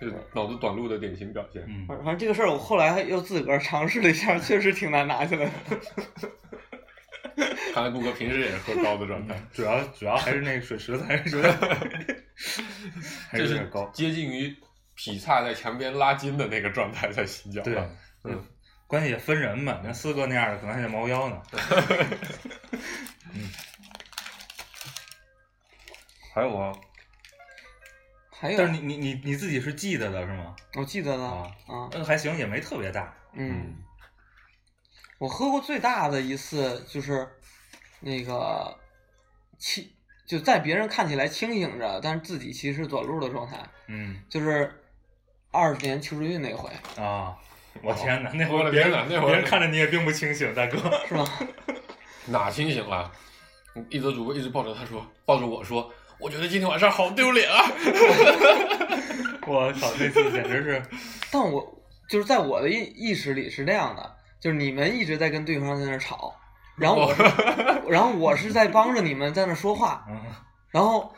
Speaker 3: 就是脑子短路的典型表现。
Speaker 1: 嗯
Speaker 2: 反反正这个事儿，我后来又自个儿尝试了一下，确实挺难拿下来的。
Speaker 3: 看来顾哥平时也是喝高的状态，
Speaker 1: 主要主要还是那个水池子还是有点还
Speaker 3: 是
Speaker 1: 是有点高。
Speaker 3: 接近于劈叉在墙边拉筋的那个状态在洗脚
Speaker 1: 对
Speaker 3: 了。，
Speaker 1: 嗯，关键也分人嘛，那四哥那样的可能还得猫腰呢。
Speaker 3: 还有啊，
Speaker 2: 还有，
Speaker 1: 但是你你你你自己是记得的是吗？
Speaker 2: 我记得的
Speaker 1: 啊
Speaker 2: 啊，
Speaker 1: 那还行，也没特别大。
Speaker 2: 嗯，我喝过最大的一次就是那个清，就在别人看起来清醒着，但是自己其实短路的状态，
Speaker 1: 嗯
Speaker 2: 就是二十年邱志运那回，
Speaker 1: 啊，我天哪，那
Speaker 3: 我的
Speaker 1: 会儿别人
Speaker 3: 那会儿
Speaker 1: 别人看着你也并不清醒，大哥。
Speaker 2: 是吗？
Speaker 3: 哪清醒了？一则主播一直抱着他说，抱着我说，我觉得今天晚上好丢脸啊！
Speaker 1: 我操，那次简直是，
Speaker 2: 但我就是在我的意意识里是那样的，就是你们一直在跟对方在那儿吵，然后我是，然后我是在帮着你们在那儿说话，
Speaker 1: 嗯
Speaker 2: 然后，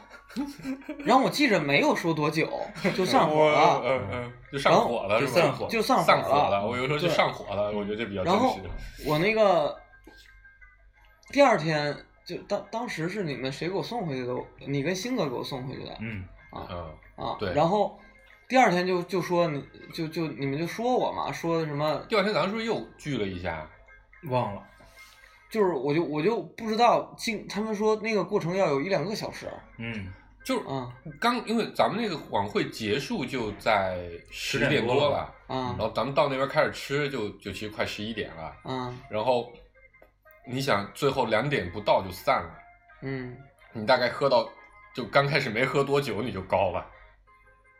Speaker 2: 然后我记着没有说多久就上火了，
Speaker 3: 嗯嗯，就上火了，
Speaker 1: 就是散火
Speaker 2: 就上
Speaker 3: 散
Speaker 2: 火
Speaker 3: 火了。我有时候就上火了，我觉得这比较真
Speaker 2: 然后。我那个第二天就当当时是你们谁给我送回去的？你跟星哥给我送回去的
Speaker 1: 嗯
Speaker 2: 啊
Speaker 3: 嗯，
Speaker 2: 啊。
Speaker 3: 对
Speaker 2: 然后第二天就就说你就就你们就说我嘛，说的什么
Speaker 3: 第二天咱们是不是又聚了一下？
Speaker 1: 忘了。
Speaker 2: 就是我就我就不知道进他们说那个过程要有一两个小时，
Speaker 1: 嗯。
Speaker 3: 就是
Speaker 2: 啊
Speaker 3: 刚，因为咱们那个晚会结束就在十
Speaker 1: 10点
Speaker 3: 点多
Speaker 1: 多了。
Speaker 3: 了，
Speaker 2: 啊
Speaker 3: 然后咱们到那边开始吃就就其实快十一点了，
Speaker 2: 嗯。
Speaker 3: 然后你想最后两点不到就散了，
Speaker 2: 嗯。
Speaker 3: 你大概喝到就刚开始没喝多久你就高了，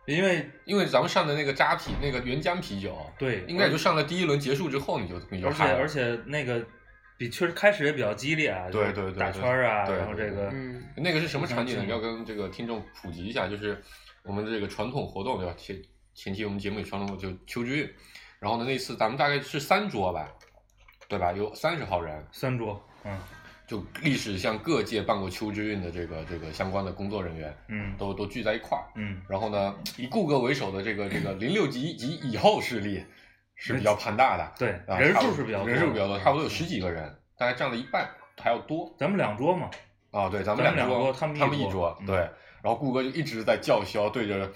Speaker 1: 因为
Speaker 3: 因为咱们上的那个扎啤那个原浆啤酒，
Speaker 1: 对，
Speaker 3: 应该也就上了第一轮结束之后你就你就
Speaker 1: 而且
Speaker 3: 嗨了
Speaker 1: 而且那个比确实开始也比较激烈啊，
Speaker 3: 对对对打
Speaker 1: 圈儿啊，然后这个
Speaker 2: 嗯
Speaker 3: 那个是什么场景呢？
Speaker 1: 互相
Speaker 3: 要跟这个听众普及一下，就是我们这个传统活动，对吧？前前期我们节目里传统就秋之韵，然后呢那次咱们大概是三桌吧，对吧？有三十号人，
Speaker 1: 三桌，嗯
Speaker 3: 就历史向各界办过秋之韵的这个这个相关的工作人员
Speaker 1: 嗯
Speaker 3: 都都聚在一块儿，
Speaker 1: 嗯，
Speaker 3: 然后呢以顾哥为首的这个这个零六级及以后势力是比较庞大的，
Speaker 1: 对，
Speaker 3: 啊，
Speaker 1: 人数是比较多，
Speaker 3: 人数比较多，差不多有十几个人，大概占了一半还要多。
Speaker 1: 咱们两桌嘛，
Speaker 3: 啊，对，咱们两
Speaker 1: 桌他们一
Speaker 3: 他们一
Speaker 1: 桌
Speaker 3: 对。然后顾哥就一直在叫嚣，对着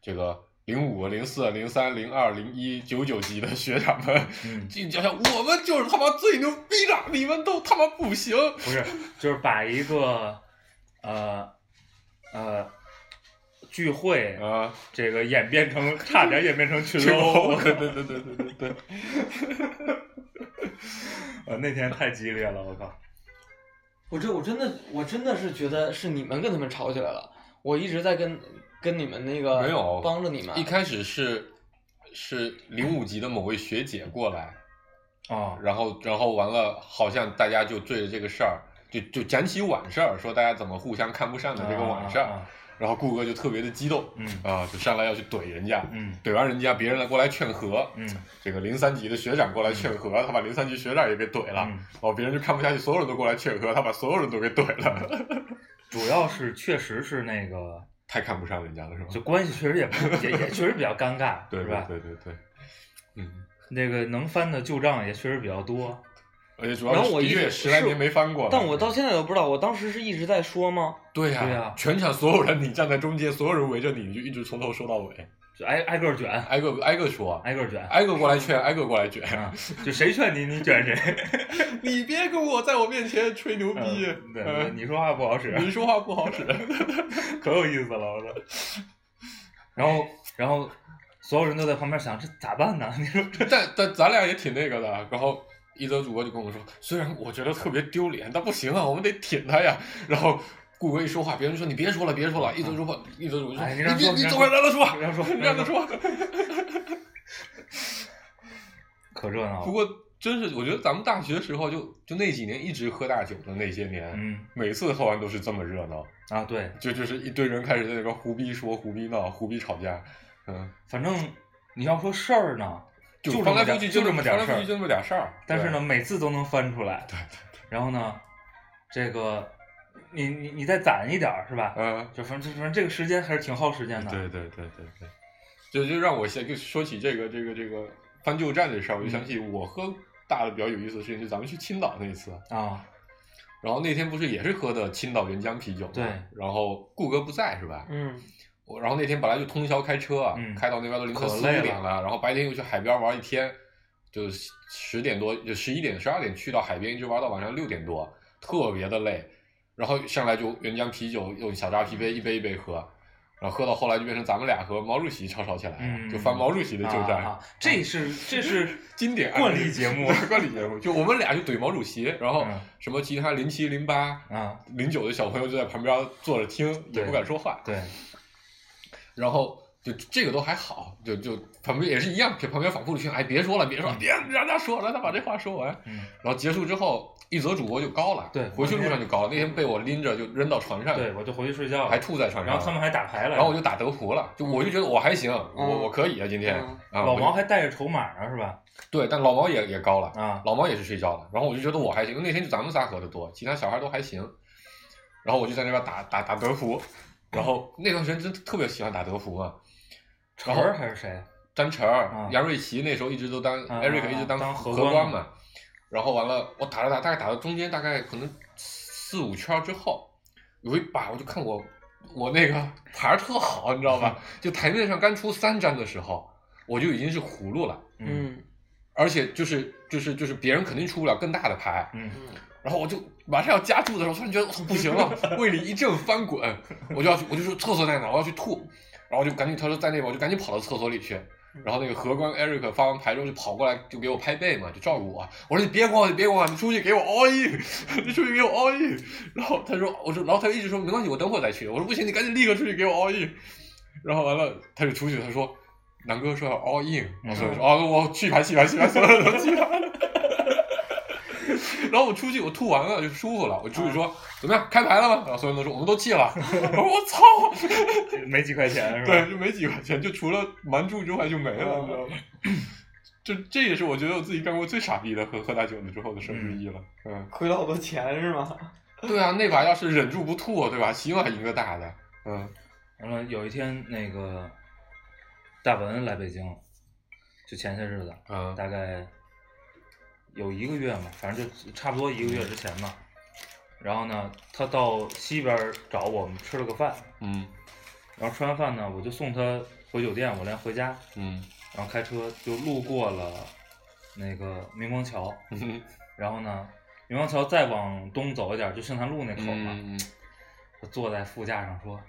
Speaker 3: 这个零五、零四、零三、零二、零一、九九级的学长们
Speaker 1: 嗯，
Speaker 3: 进教校，我们就是他妈最牛逼的，你们都他妈不行。
Speaker 1: 不是，就是把一个呃呃聚会
Speaker 3: 啊，
Speaker 1: 这个演变成差点演变成群殴，
Speaker 3: 对对对对对对对，
Speaker 1: 呃那天太激烈了，我靠，
Speaker 2: 我这我真的我真的是觉得是你们跟他们吵起来了，我一直在跟跟你们那个
Speaker 3: 没有
Speaker 2: 帮着你们
Speaker 3: 一开始是是零五级的某位学姐过来，
Speaker 1: 啊
Speaker 3: 然后然后完了，好像大家就对着这个事儿，就就讲起晚事儿，说大家怎么互相看不上的这个晚事儿，
Speaker 1: 啊
Speaker 3: 然后顾哥就特别的激动，
Speaker 1: 嗯
Speaker 3: 啊，就上来要去怼人家，
Speaker 1: 嗯
Speaker 3: 怼完人家，别人来过来劝和，
Speaker 1: 嗯。
Speaker 3: 这个零三级的学长过来劝和，他把零三级学长也给怼了，
Speaker 1: 嗯，
Speaker 3: 哦，别人就看不下去，所有人都过来劝和，他把所有人都给怼了，
Speaker 1: 主要是确实是那个，
Speaker 3: 太看不上人家了是吧？
Speaker 1: 就关系确实也不也也确实比较尴尬，是吧？
Speaker 3: 对对对，嗯，
Speaker 1: 那个能翻的旧账也确实比较多，
Speaker 3: 而且主要是的确十来年没翻过了，
Speaker 2: 但我到现在都不知道，我当时是一直在说吗？
Speaker 3: 对呀、
Speaker 1: 对呀
Speaker 3: 全场所有人你站在中间，所有人围着你，你就一直从头说到尾，
Speaker 1: 就挨挨个卷，
Speaker 3: 挨个挨个说，
Speaker 1: 挨个卷，
Speaker 3: 挨个过来劝，挨个过来卷。
Speaker 1: 啊，就谁劝你你卷谁，
Speaker 3: 你别跟我在我面前吹牛逼，
Speaker 1: 嗯对，
Speaker 3: 嗯
Speaker 1: 你说话不好使，
Speaker 3: 你说话不好使。
Speaker 1: 可有意思了，我操！然后，然后所有人都在旁边想，这咋办呢？你说这，
Speaker 3: 但但咱俩也挺那个的。然后一则主播就跟我说，虽然我觉得特别丢脸，但不行啊，我们得挺他呀。然后顾哥一说话，别人说你别说了，别说了。一则主播，一则主播就说，
Speaker 1: 哎你
Speaker 3: 你你
Speaker 1: 让说你让
Speaker 3: 他说，
Speaker 1: 让他说
Speaker 3: 让他说。
Speaker 1: 可热闹了。
Speaker 3: 不过真是，我觉得咱们大学时候就就那几年一直喝大酒的那些年，
Speaker 1: 嗯
Speaker 3: 每次喝完都是这么热闹。
Speaker 1: 啊，对，
Speaker 3: 就就是一堆人开始在那边胡逼说、胡逼闹、胡逼吵架，嗯，
Speaker 1: 反正你要说事儿呢，
Speaker 3: 就
Speaker 1: 就
Speaker 3: 翻来覆去
Speaker 1: 就这么点事儿
Speaker 3: 就这么点事儿。
Speaker 1: 但是呢，每次都能翻出来。
Speaker 3: 对
Speaker 1: 然后呢，这个你你你再攒一点儿是吧？
Speaker 3: 嗯，
Speaker 1: 就反正反正这个时间还是挺耗时间的。
Speaker 3: 对对对对对，就就让我先就说起这个这个这个翻旧账这事儿，我就
Speaker 1: 嗯
Speaker 3: 想起我喝大的比较有意思的事情，就咱们去青岛那次。
Speaker 1: 啊，
Speaker 3: 然后那天不是也是喝的青岛原浆啤酒吗？
Speaker 1: 对
Speaker 3: 然后顾哥不在是吧？
Speaker 2: 嗯
Speaker 3: 我然后那天本来就通宵开车啊，
Speaker 1: 嗯
Speaker 3: 开到那边都凌晨四五点了，然后白天又去海边玩一天，就十点多就十一点十二点去到海边，一直玩到晚上六点多，特别的累。然后上来就原浆啤酒用小扎啤杯一杯一杯喝，然后喝到后来就变成咱们俩和毛主席吵吵起来了，
Speaker 1: 嗯
Speaker 3: 就翻毛主席的旧账。
Speaker 1: 啊啊，这是 这是
Speaker 3: 经典
Speaker 1: 惯例节目
Speaker 3: 惯例节目，就我们俩就怼毛主席，然后
Speaker 1: 嗯
Speaker 3: 什么其他零七零八、
Speaker 1: 啊，
Speaker 3: 零九的小朋友就在旁边坐着听，也不敢说话。
Speaker 1: 对，
Speaker 3: 然后就这个都还好，就就旁边也是一样，旁边反复的劝，哎，别说了，别说了，别让他说，让他把这话说完。
Speaker 1: 嗯，
Speaker 3: 然后结束之后，一则主播就高了，
Speaker 1: 对
Speaker 3: 回去路上就高了。那天被我拎着就扔到床上，
Speaker 1: 对，我就回去睡觉了。
Speaker 3: 还吐在床上。
Speaker 1: 然后他们还打牌了，
Speaker 3: 然后我就打德扑了，就我就觉得我还行，我我可以啊，今天
Speaker 1: 老毛还带着筹码呢，是吧？
Speaker 3: 对，但老毛也也高了，
Speaker 1: 啊，
Speaker 3: 老毛也是睡觉了。然后我就觉得我还行，那天就咱们仨喝的多，其他小孩都还行。然后我就在那边打打打德扑，然后 那段时间真特别喜欢打德扑嘛。
Speaker 1: 晨儿还是谁？
Speaker 3: 詹晨、
Speaker 1: 啊
Speaker 3: 杨瑞奇那时候一直都当、
Speaker 1: 啊
Speaker 3: Eric 一直
Speaker 1: 当
Speaker 3: 荷
Speaker 1: 荷官
Speaker 3: 官嘛，然后完了我打着打，大概打到中间大概可能四五圈之后，有一把我就看我我那个 牌特好，你知道吧？就台面上刚出三张的时候，我就已经是葫芦了，
Speaker 1: 嗯
Speaker 3: 而且就是就是就是别人肯定出不了更大的牌，
Speaker 1: 嗯
Speaker 3: 然后我就马上要加注的时候，突然觉得不行了，胃里一阵翻滚，我就要去，我就说厕所在哪？我要去吐，然后我就赶紧他说在那边，我就赶紧跑到厕所里去。然后那个荷官 Eric 发完牌之后就跑过来就给我拍背嘛，就照顾我。我说你别管我，你别管我，你出去给我 all in，你出去给我 all in。然后他说，我说，然后他就一直说没关系，我等会儿再去。我说不行，你赶紧立刻出去给我 all in。然后完了他就出去，他说南哥说要 all in，我说哦，我去牌去牌去牌，所有人都去牌。然后我出去，我吐完了就舒服了。我出去说怎么样，开牌了吗？然后所有人都说我们都弃了。我说我操，
Speaker 1: 没几块钱是吧？
Speaker 3: 对，就没几块钱，就除了瞒住之外就没了，你知道吗？这这也是我觉得我自己干过最傻逼的喝喝大酒的之后的事儿之一了。嗯，
Speaker 2: 亏了好多钱是吗？
Speaker 3: 对啊，那把要是忍住不吐，对吧？起码赢个大的。嗯
Speaker 1: 完了有一天那个大文来北京，就前些日子，
Speaker 3: 嗯
Speaker 1: 大概有一个月嘛，反正就差不多一个月之前嘛。然后呢，他到西边找我们吃了个饭，
Speaker 3: 嗯
Speaker 1: 然后吃完饭呢，我就送他回酒店，我连回家，
Speaker 3: 嗯
Speaker 1: 然后开车就路过了那个明光桥，
Speaker 3: 嗯
Speaker 1: 然后呢，明光桥再往东走一点，就杏坛路那口嘛。
Speaker 3: 嗯，
Speaker 1: 他坐在副驾上说：“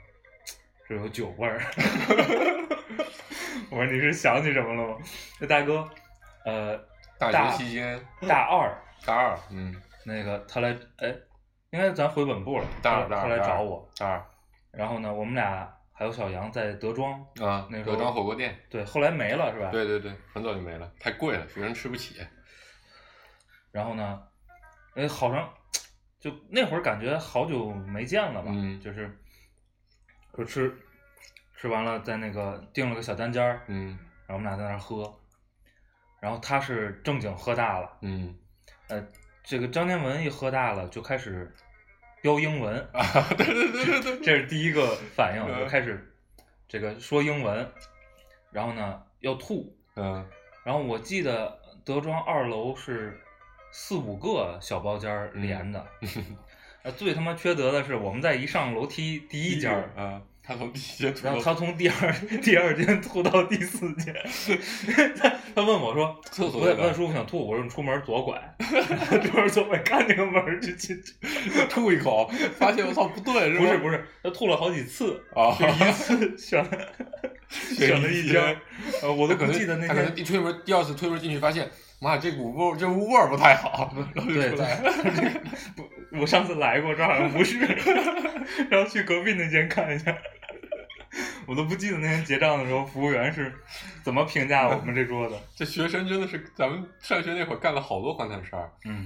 Speaker 1: 这有酒味儿。”我说：“你是想起什么了吗？”那大哥，呃，
Speaker 3: 大
Speaker 1: 大
Speaker 3: 学期间
Speaker 1: 大二
Speaker 3: 大二，嗯，
Speaker 1: 那个他来，哎，应该咱回本部了，
Speaker 3: 大二
Speaker 1: 他他来找我，
Speaker 3: 大二
Speaker 1: 然后呢，我们俩还有小杨在德庄，
Speaker 3: 啊，
Speaker 1: 那
Speaker 3: 德庄火锅店，
Speaker 1: 对，后来没了是吧？。
Speaker 3: 对对对，很早就没了，太贵了，学生吃不起。
Speaker 1: 然后呢，哎，好长，就那会儿感觉好久没见了吧，
Speaker 3: 嗯
Speaker 1: 就是，说吃，吃完了在那个订了个小单间儿，
Speaker 3: 嗯
Speaker 1: 然后我们俩在那儿喝，然后他是正经喝大了，
Speaker 3: 嗯。
Speaker 1: 呃，这个张天文一喝大了就开始飙英文，
Speaker 3: 啊，对对对对对，
Speaker 1: 这是第一个反应，
Speaker 3: 嗯
Speaker 1: 就开始这个说英文，然后呢要吐，
Speaker 3: 嗯。
Speaker 1: 然后我记得德庄二楼是四五个小包间连的，呃，最他妈缺德的是我们在一上楼梯第一间儿，
Speaker 3: 啊，他从第一间吐到
Speaker 1: 然后他从第二 第二间吐到第四间，他 他问我说，
Speaker 3: 厕所在哪
Speaker 1: 问叔父想吐，我说你出门左拐，出门左拐看那个门儿就进去，
Speaker 3: 吐一口，发现我操不对，
Speaker 1: 不是不是，他吐了好几次，
Speaker 3: 啊，
Speaker 1: 就一次选了选了一间，呃，我都记得那
Speaker 3: 他可能
Speaker 1: 天。
Speaker 3: 一推门，第二次推门进去发现，妈，这股味儿这屋味儿不太好，然后就
Speaker 1: 对
Speaker 3: 出来。
Speaker 1: 不，我上次来过，这好像不是，然后去隔壁那间看一下，我都不记得那天结账的时候服务员是怎么评价我们这桌的。
Speaker 3: 这学生真的是，咱们上学那会儿干了好多荒唐事儿。
Speaker 1: 嗯，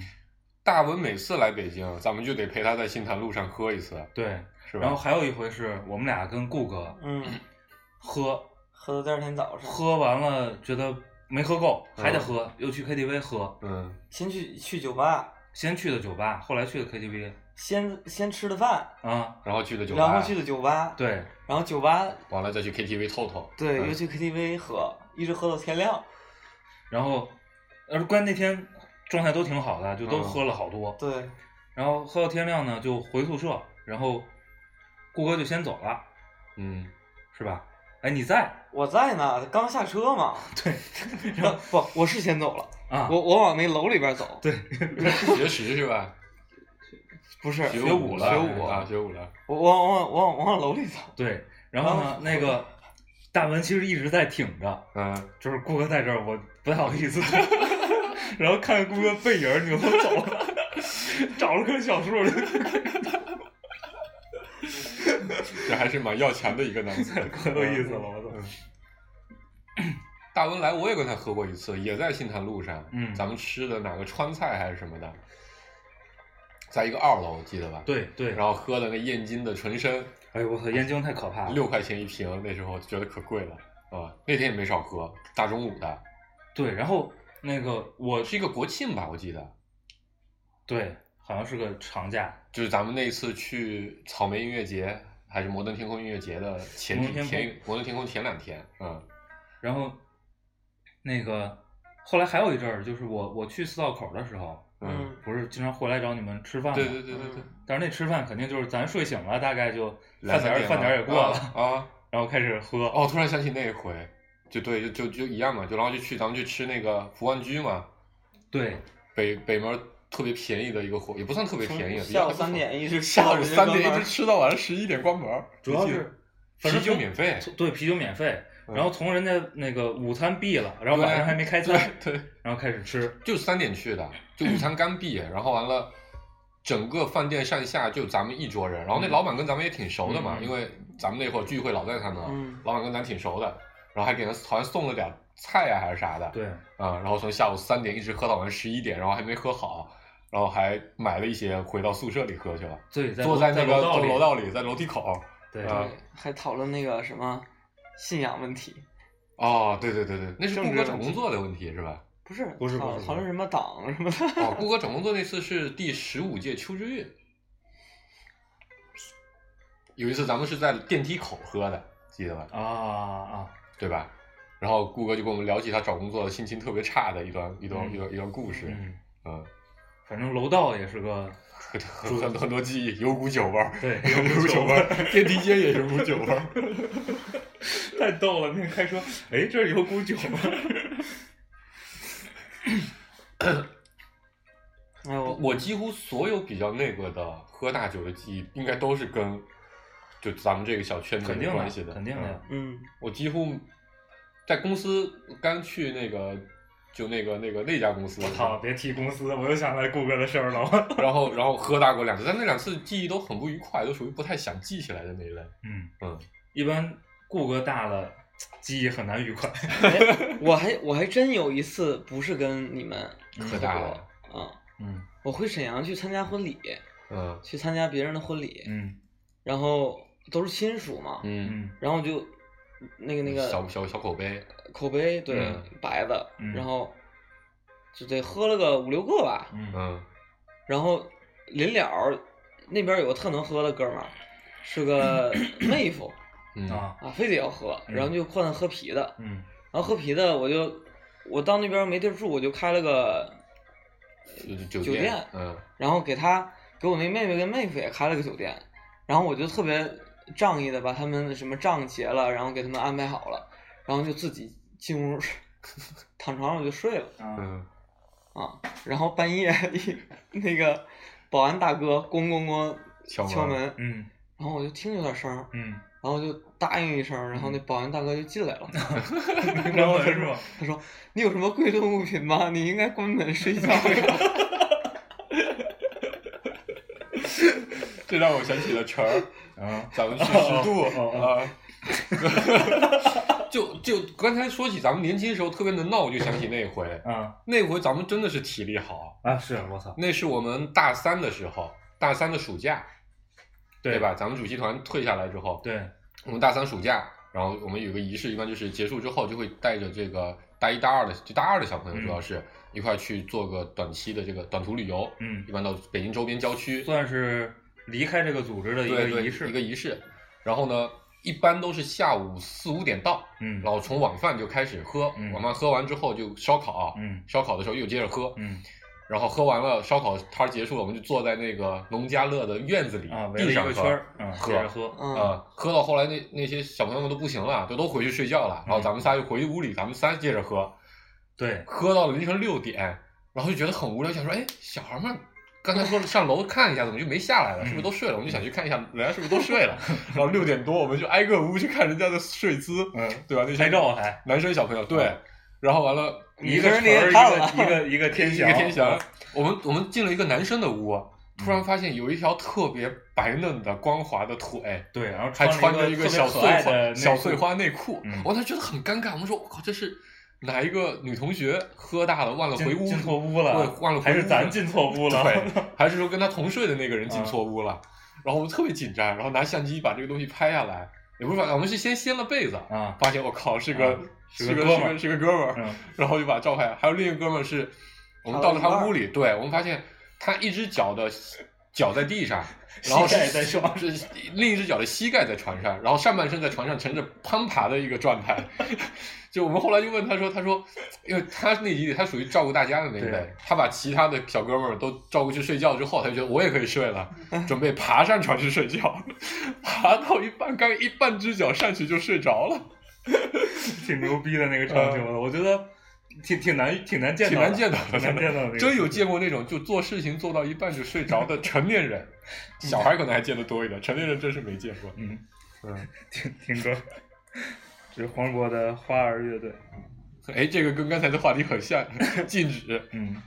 Speaker 3: 大文每次来北京，咱们就得陪他在杏坛路上喝一次，
Speaker 1: 对。
Speaker 3: 是吧？
Speaker 1: 然后还有一回是我们俩跟顾哥
Speaker 2: 嗯
Speaker 1: 喝，
Speaker 2: 喝到第二天早上，
Speaker 1: 喝完了觉得没喝够，还得
Speaker 3: 嗯
Speaker 1: 喝，又去 KTV 喝。
Speaker 3: 嗯。
Speaker 2: 先去去酒吧，
Speaker 1: 先去的酒吧，后来去的 KTV
Speaker 2: 先先吃的饭，
Speaker 1: 啊，
Speaker 3: 然后去的酒吧，
Speaker 2: 然后去的酒吧，
Speaker 1: 对，
Speaker 2: 然后酒吧。
Speaker 3: 完了再去 KTV 透透，
Speaker 2: 对，
Speaker 3: 嗯。
Speaker 2: 又去 KTV 喝，一直喝到天亮。
Speaker 1: 然后，呃，关键那天状态都挺好的，就都
Speaker 3: 嗯。
Speaker 1: 喝了好多。
Speaker 2: 对，
Speaker 1: 然后喝到天亮呢，就回宿舍，然后顾哥就先走了，
Speaker 3: 嗯。
Speaker 1: 是吧？哎，你在
Speaker 2: 我在呢，刚下车嘛。
Speaker 1: 对，
Speaker 2: 然 后不，我是先走了，
Speaker 1: 啊？
Speaker 2: 我我往那楼里边走。
Speaker 1: 对，
Speaker 3: 学识是吧？
Speaker 2: 不是，
Speaker 3: 学
Speaker 1: 学武了
Speaker 3: 了，
Speaker 2: 学武
Speaker 3: 啊，学武了，
Speaker 2: 我我往我往我往楼里走。
Speaker 1: 对，然后呢
Speaker 2: 啊，
Speaker 1: 那个大文其实一直在挺着，
Speaker 3: 嗯，
Speaker 1: 就是顾哥在这儿，我不太好意思，然后看顾哥背影扭头走了，找了棵小树，
Speaker 3: 这还是蛮要强的一个男子，
Speaker 1: 可有意思了！
Speaker 3: 大文来，我也跟他喝过一次，也在杏坛路上，
Speaker 1: 嗯
Speaker 3: 咱们吃的哪个川菜还是什么的，在一个二楼，我记得吧？，
Speaker 1: 对对，
Speaker 3: 然后喝的那燕京的纯生，
Speaker 1: 哎呦我操，燕京太可怕了。
Speaker 3: 六块钱一瓶，那时候觉得可贵了啊。那天也没少喝，大中午的，
Speaker 1: 对，然后那个我
Speaker 3: 是一个国庆吧，我记得，
Speaker 1: 对，好像是个长假，
Speaker 3: 就是咱们那次去草莓音乐节还是摩登天空音乐节的前几
Speaker 1: 天空
Speaker 3: 前摩登天空前两天，嗯
Speaker 1: 然后那个后来还有一阵儿，就是我我去四道口的时候，
Speaker 3: 嗯，
Speaker 1: 不是经常回来找你们吃饭吗？
Speaker 3: 对对对对对，
Speaker 1: 但是那吃饭肯定就是咱睡醒了，大概就饭点儿饭点儿也过了，
Speaker 3: 啊啊
Speaker 1: 然后开始喝。
Speaker 3: 哦，突然想起那一回，就对，就就就一样嘛，就然后就去咱们去吃那个福万居嘛，
Speaker 1: 对，
Speaker 3: 北北门特别便宜的一个火，也不算特别便宜，
Speaker 2: 下午三点一直
Speaker 3: 下午三点一直吃到晚上十一点关门，
Speaker 1: 主要是
Speaker 3: 啤酒免费，
Speaker 1: 对啤酒免费，
Speaker 3: 嗯
Speaker 1: 然后从人家那个午餐闭了，然后
Speaker 3: 对
Speaker 1: 晚上还没开
Speaker 3: 对
Speaker 1: 餐，
Speaker 3: 对，
Speaker 1: 然后开始吃。
Speaker 3: 就三点去的，就午餐刚闭，然后完了。整个饭店上下就咱们一桌人，然后那
Speaker 1: 嗯。
Speaker 3: 老板跟咱们也挺熟的嘛，
Speaker 1: 嗯。
Speaker 3: 因为咱们那会儿聚会老在他那，
Speaker 2: 嗯。
Speaker 3: 老板跟咱挺熟的，然后还给他好像送了点菜呀、还是啥的，
Speaker 1: 对，
Speaker 3: 啊、然后从下午三点一直喝到晚上十一点，然后还没喝好，然后还买了一些回到宿舍里喝去了，
Speaker 1: 对，在
Speaker 3: 坐在那个
Speaker 1: 楼道里，
Speaker 3: 在楼梯口。
Speaker 1: 对，
Speaker 2: 还讨论那个什么信仰问题，
Speaker 3: 哦，对对对对，那是顾哥找工作的问题是吧？
Speaker 2: 不是
Speaker 1: 不是不是
Speaker 2: 讨讨论什么党什么的。
Speaker 3: 哦，顾哥找工作那次是第十五届秋之韵，有一次咱们是在电梯口喝的，记得吧？
Speaker 1: 啊啊，
Speaker 3: 对吧？然后顾哥就跟我们聊起他找工作心情特别差的一段一段、
Speaker 1: 嗯
Speaker 3: 一段一段故事，
Speaker 1: 嗯，
Speaker 3: 嗯，
Speaker 1: 反正楼道也是个，
Speaker 3: 很很很很多记忆，有股酒味儿，
Speaker 1: 对
Speaker 3: 有股酒味儿，电梯间也有股酒味儿。
Speaker 1: 太逗了。那个开车，哎，这儿有股酒味儿。
Speaker 2: 哎我
Speaker 3: 我几乎所有比较那个的喝大酒的记忆，应该都是跟就咱们这个小圈子
Speaker 1: 肯定
Speaker 3: 有关系的，
Speaker 1: 肯定的
Speaker 3: 嗯
Speaker 2: 嗯
Speaker 3: 我几乎在公司刚去那个就那个那个那家公司，
Speaker 1: 我操！别提公司，我又想起来顾哥的事儿了。
Speaker 3: 然后然后喝大过两次，但那两次记忆都很不愉快，都属于不太想记起来的那一类。
Speaker 1: 嗯，
Speaker 3: 嗯，
Speaker 1: 一般顾哥大了，记忆很难愉快。
Speaker 2: 哎，我还我还真有一次不是跟你们
Speaker 3: 喝大了
Speaker 2: 过啊，
Speaker 1: 嗯。
Speaker 2: 我回沈阳去参加婚礼，
Speaker 3: 嗯。
Speaker 2: 去参加别人的婚礼，
Speaker 1: 嗯。
Speaker 2: 然后都是亲属嘛，
Speaker 3: 嗯，
Speaker 1: 嗯。
Speaker 2: 然后就那个那个
Speaker 3: 小小小口碑，
Speaker 2: 口碑对、
Speaker 3: 嗯
Speaker 2: 白的，
Speaker 1: 嗯。
Speaker 2: 然后就得喝了个五六个吧，
Speaker 1: 嗯
Speaker 3: 嗯。
Speaker 2: 然后临了那边有个特能喝的哥们儿，是个 妹夫
Speaker 3: 嗯。
Speaker 1: 啊。
Speaker 2: 啊，非得要喝，
Speaker 1: 嗯
Speaker 2: 然后就换喝啤的，
Speaker 1: 嗯。
Speaker 2: 然后喝啤的我就我到那边没地儿住，我就开了个
Speaker 3: 酒
Speaker 2: 酒店
Speaker 3: 嗯。
Speaker 2: 然后给他给我那妹妹跟妹夫也开了个酒店，然后我就特别仗义的把他们什么账结了，然后给他们安排好了，然后就自己进屋 躺床上我就睡了
Speaker 1: 啊。
Speaker 3: 嗯。
Speaker 2: 啊，然后半夜一那个保安大哥咣咣咣
Speaker 3: 敲门
Speaker 2: 敲门，
Speaker 1: 嗯。
Speaker 2: 然后我就听有点声儿，
Speaker 1: 嗯，
Speaker 2: 然后就答应一声，然后那保安大哥就进来了，
Speaker 1: 然后他说，
Speaker 2: 他说你有什么贵重物品吗？你应该关门睡觉呀。
Speaker 3: 这让我想起了晨儿，
Speaker 1: 啊
Speaker 3: 咱们去十渡啊。就就刚才说起咱们年轻时候特别能闹，我就想起那回，
Speaker 1: 啊
Speaker 3: 那回咱们真的是体力好，
Speaker 1: 啊！是我操，
Speaker 3: 那是我们大三的时候，大三的暑假，
Speaker 1: 对
Speaker 3: 对吧？？咱们主席团退下来之后，
Speaker 1: 对，
Speaker 3: 我们大三暑假然后我们有个仪式，一般就是结束之后就会带着这个大一、大二的，就大二的小朋友，
Speaker 1: 嗯
Speaker 3: 主要是一块去做个短期的这个短途旅游，
Speaker 1: 嗯
Speaker 3: 一般到北京周边郊区，
Speaker 1: 算是离开这个组织的一个仪式，
Speaker 3: 一个仪式。然后呢，一般都是下午四五点到，
Speaker 1: 嗯
Speaker 3: 然后从晚饭就开始喝，
Speaker 1: 嗯
Speaker 3: 晚饭喝完之后就烧烤，
Speaker 1: 嗯
Speaker 3: 烧烤的时候又接着喝，
Speaker 1: 嗯
Speaker 3: 然后喝完了烧烤摊儿结束了，我们就坐在那个农家乐的院子里，
Speaker 1: 啊，围了一
Speaker 3: 地上喝
Speaker 1: 个圈
Speaker 3: 喝
Speaker 1: 喝，
Speaker 2: 嗯，
Speaker 3: 呃，喝到后来那那些小朋友们都不行了，就都回去睡觉了，然后咱们仨就回屋里，咱们仨接着喝，
Speaker 1: 对，
Speaker 3: 喝到了凌晨六点，然后就觉得很无聊，想说，哎，小孩们刚才说上楼看一下，怎么就没下来了？是不是都睡了？我们就想去看一下，人家是不是都睡了？然后六点多，我们就挨个屋去看人家的睡姿，
Speaker 1: 嗯，
Speaker 3: 对吧？那些
Speaker 1: 拍照还
Speaker 3: 男生小朋友，对，然后完了
Speaker 1: 一
Speaker 2: 个人你
Speaker 1: 个船儿
Speaker 2: 也看了
Speaker 1: 一个一个一个天翔，
Speaker 3: 一个天翔，我们我们进了一个男生的屋，突
Speaker 1: 嗯
Speaker 3: 然发现有一条特别白嫩的光滑的腿。
Speaker 1: 对，然后
Speaker 3: 还穿着
Speaker 1: 一个
Speaker 3: 小碎花小碎花内裤，
Speaker 1: 嗯
Speaker 3: 我当时觉得很尴尬。我们说，我靠，这是哪一个女同学喝大了忘了回屋，
Speaker 1: 进错屋了
Speaker 3: 对
Speaker 1: 了，
Speaker 3: 忘了
Speaker 1: 还是咱进错屋了？
Speaker 3: 对，还是说跟他同睡的那个人进错屋了？然后我们特别紧张，然后拿相机把这个东西拍下来，也不是把，我们是先掀了被子，
Speaker 1: 啊，
Speaker 3: 发现我靠是个、
Speaker 1: 啊是
Speaker 3: 是个
Speaker 1: 个哥们儿
Speaker 3: 是个是个哥们儿，
Speaker 1: 嗯
Speaker 3: 然后就把照片，还有另一个哥们儿是，我们到了他屋里，对我们发现他一只脚的脚在地上，然后
Speaker 1: 膝盖
Speaker 3: 是
Speaker 1: 在床
Speaker 3: 是另一只脚的膝盖在床上，然后上半身在床上呈着攀爬的一个状态。就我们后来就问他说，他说，因为他那集里他属于照顾大家的那一类
Speaker 1: 对，
Speaker 3: 他把其他的小哥们儿都照顾去睡觉之后，他就觉得我也可以睡了，准备爬上床去睡觉，爬到一半，刚一半只脚上去就睡着了。
Speaker 1: 挺牛逼的那个场景的，我觉得挺挺难挺难见到的，
Speaker 3: 挺难见到的，
Speaker 1: 挺难见到的
Speaker 3: 真有见过那种就做事情做到一半就睡着的成年人，小孩可能还见得多一点，成年人真是没见过。
Speaker 1: 嗯，
Speaker 3: 嗯，
Speaker 1: 听听歌，这是黄渤的花儿乐队，
Speaker 3: 哎，这个跟刚才的话题很像，禁止。
Speaker 1: 嗯。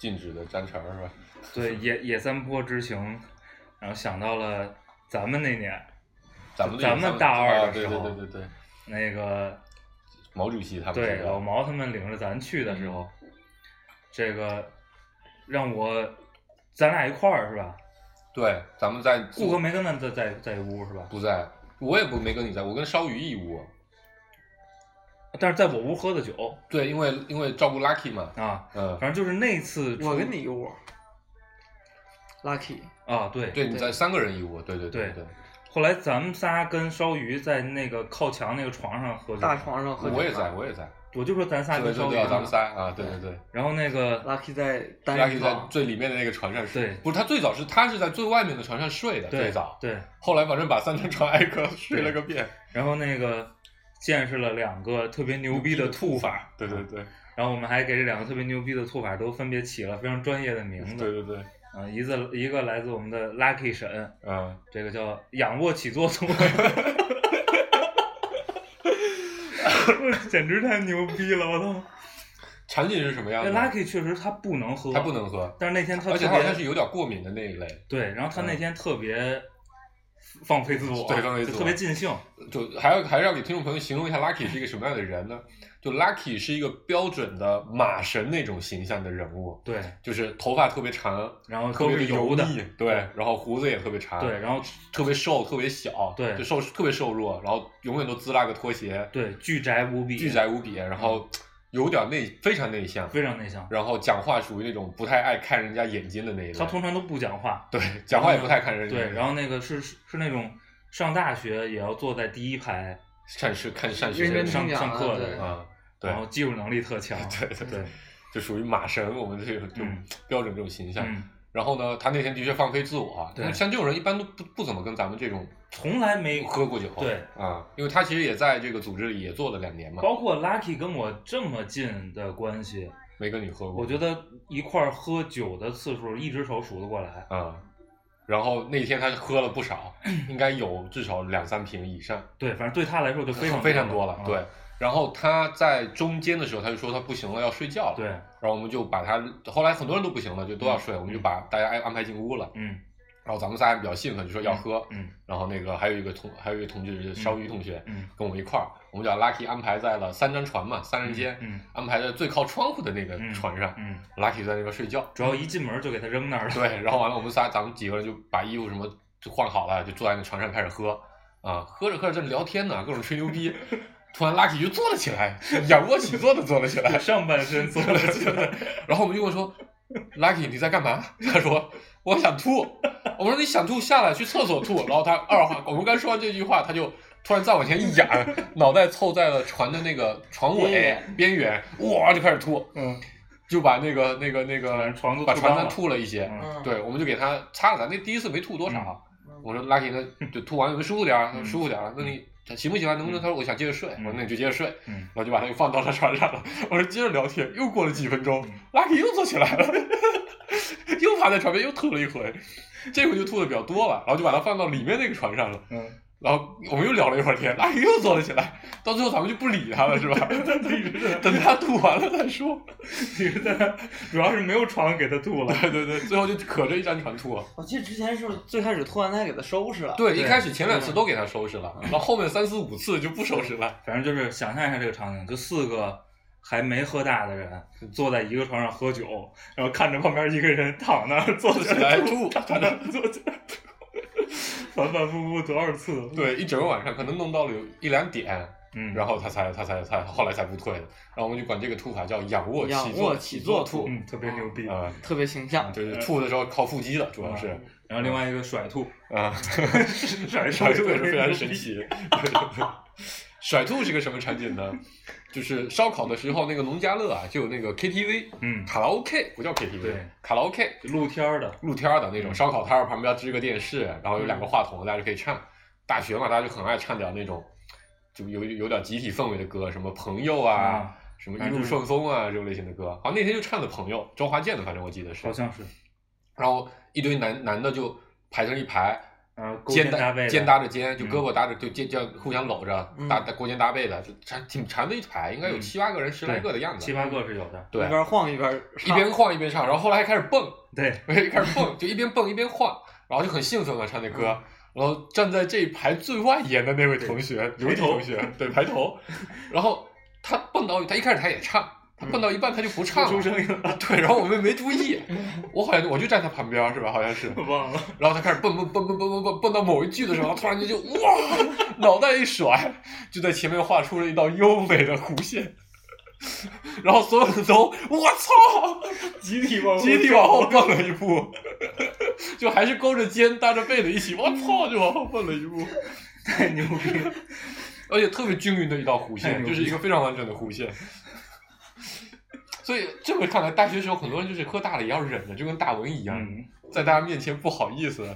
Speaker 3: 禁止的粘肠是吧？
Speaker 1: 对野野三坡之行，然后想到了咱们那年
Speaker 3: 咱们
Speaker 1: 咱们大二的时候
Speaker 3: 啊对对对对对，
Speaker 1: 那个
Speaker 3: 毛主席他们
Speaker 1: 对老毛他们领着咱去的时候，这个让我咱俩一块儿是吧？
Speaker 3: 对，咱们在
Speaker 1: 顾哥没跟咱在在在一屋是吧？
Speaker 3: 不在，我也不没跟你在，我跟烧鱼一屋。
Speaker 1: 但是在我屋喝的酒。
Speaker 3: 对，因为因为照顾 Lucky 嘛，
Speaker 1: 啊，
Speaker 3: 嗯，
Speaker 1: 反正就是那次
Speaker 2: 我跟你一屋，lucky，
Speaker 1: 啊，对。
Speaker 3: 对，你在三个人一屋，对对
Speaker 1: 对
Speaker 3: 对，
Speaker 1: 后来咱们仨跟烧鱼在那个靠墙那个床上喝酒，
Speaker 2: 大床上喝酒。
Speaker 3: 我也在，我也在，
Speaker 1: 我就说咱仨
Speaker 3: 对
Speaker 1: 跟烧鱼
Speaker 3: 对对，咱们仨啊，对。对对。
Speaker 1: 然后那个
Speaker 2: lucky 在单
Speaker 3: Lucky 在
Speaker 2: 人床，
Speaker 3: 最里面的那个床上睡，不是他最早是他是在最外面的床上睡的，最早，
Speaker 1: 对，
Speaker 3: 后来反正把三张床挨个睡了个遍，
Speaker 1: 然后那个见识了两个特别牛逼的吐法，
Speaker 3: 对对对
Speaker 1: 然后我们还给这两个特别牛逼的吐法都分别起了非常专业的名字，
Speaker 3: 对对对，
Speaker 1: 啊，一个一个来自我们的 Lucky 神，
Speaker 3: 嗯，
Speaker 1: 这个叫仰卧起坐吐，简直太牛逼了，我操！
Speaker 3: 场景是什么样
Speaker 1: 那
Speaker 3: 的
Speaker 1: ？Lucky 确实他不能喝，
Speaker 3: 他不能喝，
Speaker 1: 但是那天他
Speaker 3: 而且好像是有点过敏的那一类。
Speaker 1: 对，然后他那
Speaker 3: 嗯
Speaker 1: 天特别放飞自我，
Speaker 3: 对放飞自我
Speaker 1: 特别尽兴。
Speaker 3: 就还要还是要给听众朋友形容一下 Lucky 是一个什么样的人呢？就 Lucky 是一个标准的马神那种形象的人物，
Speaker 1: 对，
Speaker 3: 就是头发特别长，
Speaker 1: 然后
Speaker 3: 特别
Speaker 1: 油的，
Speaker 3: 腻，对，然后胡子也特别长，
Speaker 1: 对，，然后
Speaker 3: 特别瘦，特别小，
Speaker 1: 对
Speaker 3: 就瘦特别瘦弱，然后永远都滋拉个拖鞋，
Speaker 1: 对巨宅无比，
Speaker 3: 巨宅无比，然后有点内非常内向，
Speaker 1: 非常内向。
Speaker 3: 然后讲话属于那种不太爱看人家眼睛的那一类，
Speaker 1: 他通常都不讲话，
Speaker 3: 对讲话也不太看人家
Speaker 1: 对，然后那个是是是那种上大学也要坐在第一排
Speaker 3: 善是看
Speaker 1: 上
Speaker 2: 听讲
Speaker 1: 上课的，
Speaker 3: 啊，对
Speaker 1: 然后技术能力特强，
Speaker 3: 对对
Speaker 1: 对，
Speaker 3: 就属于马神，我们这种这
Speaker 1: 种
Speaker 3: 标准这种形象。
Speaker 1: 嗯，
Speaker 3: 然后呢，他那天的确放飞自我啊，
Speaker 1: 对
Speaker 3: 像这种人一般都不不怎么跟咱们这种
Speaker 1: 从来没
Speaker 3: 喝过酒，
Speaker 1: 对
Speaker 3: 啊，因为他其实也在这个组织里也做了两年嘛，
Speaker 1: 包括 Lucky 跟我这么近的关系，
Speaker 3: 没跟你喝过，
Speaker 1: 我觉得一块儿喝酒的次数一只手数得过来。
Speaker 3: 啊。然后那天他喝了不少，应该有至少两三瓶以上，
Speaker 1: 对，反正对他来说就非常
Speaker 3: 非常多了。
Speaker 1: 啊
Speaker 3: 对，然后他在中间的时候，他就说他不行了，要睡觉了。
Speaker 1: 对，
Speaker 3: 然后我们就把他，后来很多人都不行了，就都要睡，我们就把大家安安排进屋了。
Speaker 1: 嗯
Speaker 3: 然后咱们仨还比较兴奋，就说要喝。
Speaker 1: 嗯
Speaker 3: 然后那个还有一个同还有一个同志烧鱼同学
Speaker 1: 嗯
Speaker 3: 跟我们一块儿，我们就把 Lucky 安排在了三张船嘛，三人间，
Speaker 1: 嗯
Speaker 3: 安排在最靠窗户的那个
Speaker 1: 嗯
Speaker 3: 船上。
Speaker 1: 嗯
Speaker 3: ，Lucky 在那边睡觉，
Speaker 1: 主要一进门就给他扔那儿了。
Speaker 3: 对，然后完了我们仨咱们几个人就把衣服什么就换好了，就坐在那船上开始喝啊，喝着喝着正聊天呢，各种吹牛逼，突然 Lucky 就坐了起来，仰卧起坐的坐了起来，
Speaker 1: 上半身坐了起来，
Speaker 3: 然后我们就问说，Lucky 你在干嘛？他说我想吐。我说你想吐下来去厕所吐。然后他二话，我们刚说完这句话，他就突然再往前一仰，脑袋凑在了船的那个船尾
Speaker 2: 边缘，
Speaker 3: 哇就开始吐，
Speaker 1: 嗯，
Speaker 3: 就把那个那个那个
Speaker 1: 把床
Speaker 3: 把船单
Speaker 1: 吐了
Speaker 3: 一些。
Speaker 1: 嗯
Speaker 3: 对，我们就给他擦了擦。那第一次没吐多少。我说 Lucky 那，就吐完有没有舒服点儿？
Speaker 1: 嗯
Speaker 3: 舒服点儿了。那你行不喜欢？能不能？他说我想接着睡。我说那你就接着睡。
Speaker 1: 嗯
Speaker 3: 然后就把他又放到了船上了。我说接着聊天，又过了几分钟
Speaker 1: 嗯
Speaker 3: ，Lucky 又坐起来了，又趴在床边又吐了一回，这回就吐的比较多了，然后就把他放到里面那个船上了。
Speaker 1: 嗯，
Speaker 3: 然后我们又聊了一会儿天，Lucky 又坐了起来，到最后咱们就不理他了，是吧？等他吐完了再说。
Speaker 1: 其实在那主要是没有床给他吐了。
Speaker 3: 对对对，最后就可着一张床吐了。
Speaker 2: 我记得之前是最开始吐完他还给他收拾了，
Speaker 3: 对，一开始前两次都给他收拾了，然后后面三四五次就不收拾了。
Speaker 1: 反正就是想象一下这个场景，就四个还没喝大的人坐在一个床上喝酒，然后看着旁边一个人躺那儿坐起
Speaker 3: 起来
Speaker 1: 吐，
Speaker 3: 吐
Speaker 1: 躺那儿坐起来吐，反反复复多少次？
Speaker 3: 对，一整个晚上可能弄到了有一两点，
Speaker 1: 嗯，
Speaker 3: 然后他才他才他后来才不退的。然后我们就管这个吐法叫仰卧起
Speaker 2: 仰
Speaker 3: 坐
Speaker 2: 卧起坐
Speaker 3: 吐
Speaker 2: 吐
Speaker 1: 嗯，特别牛逼。
Speaker 3: 啊，
Speaker 2: 特别形象。
Speaker 3: 对对吐的时候靠腹肌的，主要是
Speaker 1: 然后另外一个甩吐，
Speaker 3: 啊，
Speaker 1: 甩
Speaker 3: 甩吐也是非常神奇。甩吐是个什么场景呢？就是烧烤的时候，那个农家乐啊，就有那个 KTV，
Speaker 1: 嗯，
Speaker 3: 卡拉 OK 不叫 KTV，
Speaker 1: 对。
Speaker 3: 卡拉 OK
Speaker 1: 露天儿的，
Speaker 3: 露天儿的那种
Speaker 1: 嗯。
Speaker 3: 烧烤摊儿，旁边支个电视，然后有两个话筒，大家就可以唱。大学嘛，大家就很爱唱点那种，就有有点集体氛围的歌，什么朋友啊，
Speaker 1: 啊
Speaker 3: 什么一路顺风啊这种类型的歌。好像那天就唱的朋友，周华健的，反正我记得是。
Speaker 1: 好。像是，
Speaker 3: 然后一堆男男的就排成一排，肩搭
Speaker 1: 肩搭背，
Speaker 3: 肩搭着肩，就
Speaker 1: 嗯
Speaker 3: 胳膊搭着，就肩叫互相搂着，
Speaker 2: 嗯
Speaker 3: 搭搭勾肩搭背的，就缠挺缠的一排，应该有
Speaker 1: 嗯
Speaker 3: 七八个人、十来个的样子。
Speaker 1: 七八个是有的，
Speaker 3: 对
Speaker 2: 一，边晃一边
Speaker 3: 一边晃一边唱，然后后来还开始蹦，
Speaker 1: 对，
Speaker 3: 开始蹦，就一边蹦一边晃，然后就很兴奋嘛，唱那歌。然后站在这一排最外沿的那位同学，刘同学，对排头，然后他蹦到他一开始他也唱，他蹦到一半他就不唱
Speaker 1: 出
Speaker 3: 了，
Speaker 1: 声音了，
Speaker 3: 对，然后我们没注意，我好像我就站他旁边是吧？好像是，
Speaker 1: 我忘了，
Speaker 3: 然后他开始蹦蹦蹦蹦蹦蹦蹦蹦到某一句的时候，他突然间就哇，脑袋一甩，就在前面画出了一道优美的弧线，然后所有人都我操，
Speaker 1: 集体往
Speaker 3: 集体往后蹦了一步，就还是勾着肩搭着背的一起，我操，就往后蹦了一步，
Speaker 1: 太牛逼了，
Speaker 3: 而且特别均匀的一道弧线，就是一个非常完整的弧线。所以这么看来，大学时候很多人就是喝大了也要忍着，就跟大文一样，
Speaker 1: 嗯，
Speaker 3: 在大家面前不好意思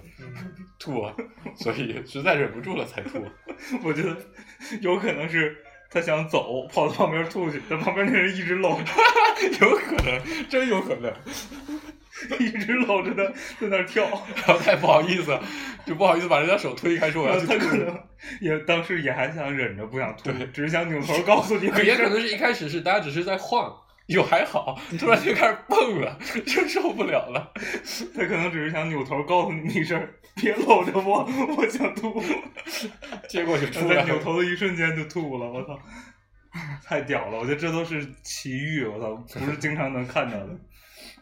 Speaker 3: 吐，啊所以实在忍不住了才吐。
Speaker 1: 我觉得有可能是他想走，跑到旁边吐去，但旁边那人一直搂着，
Speaker 3: 有可能，真有可能。
Speaker 1: 一直搂着他在那儿跳，
Speaker 3: 然后太不好意思，就不好意思把人家手推开，说我要去 吐。
Speaker 1: 他可能也当时也还想忍着不想吐
Speaker 3: 对，
Speaker 1: 只是想扭头告诉你，
Speaker 3: 可也可能是一开始是大家只是在晃，又还好，突然就开始蹦了，就受不了了。
Speaker 1: 他可能只是想扭头告诉你一声，别搂着我，我想吐。
Speaker 3: 结果就
Speaker 1: 扭头的一瞬间就吐了，我操！太屌了，我觉得这都是奇遇，我操，不是经常能看到的。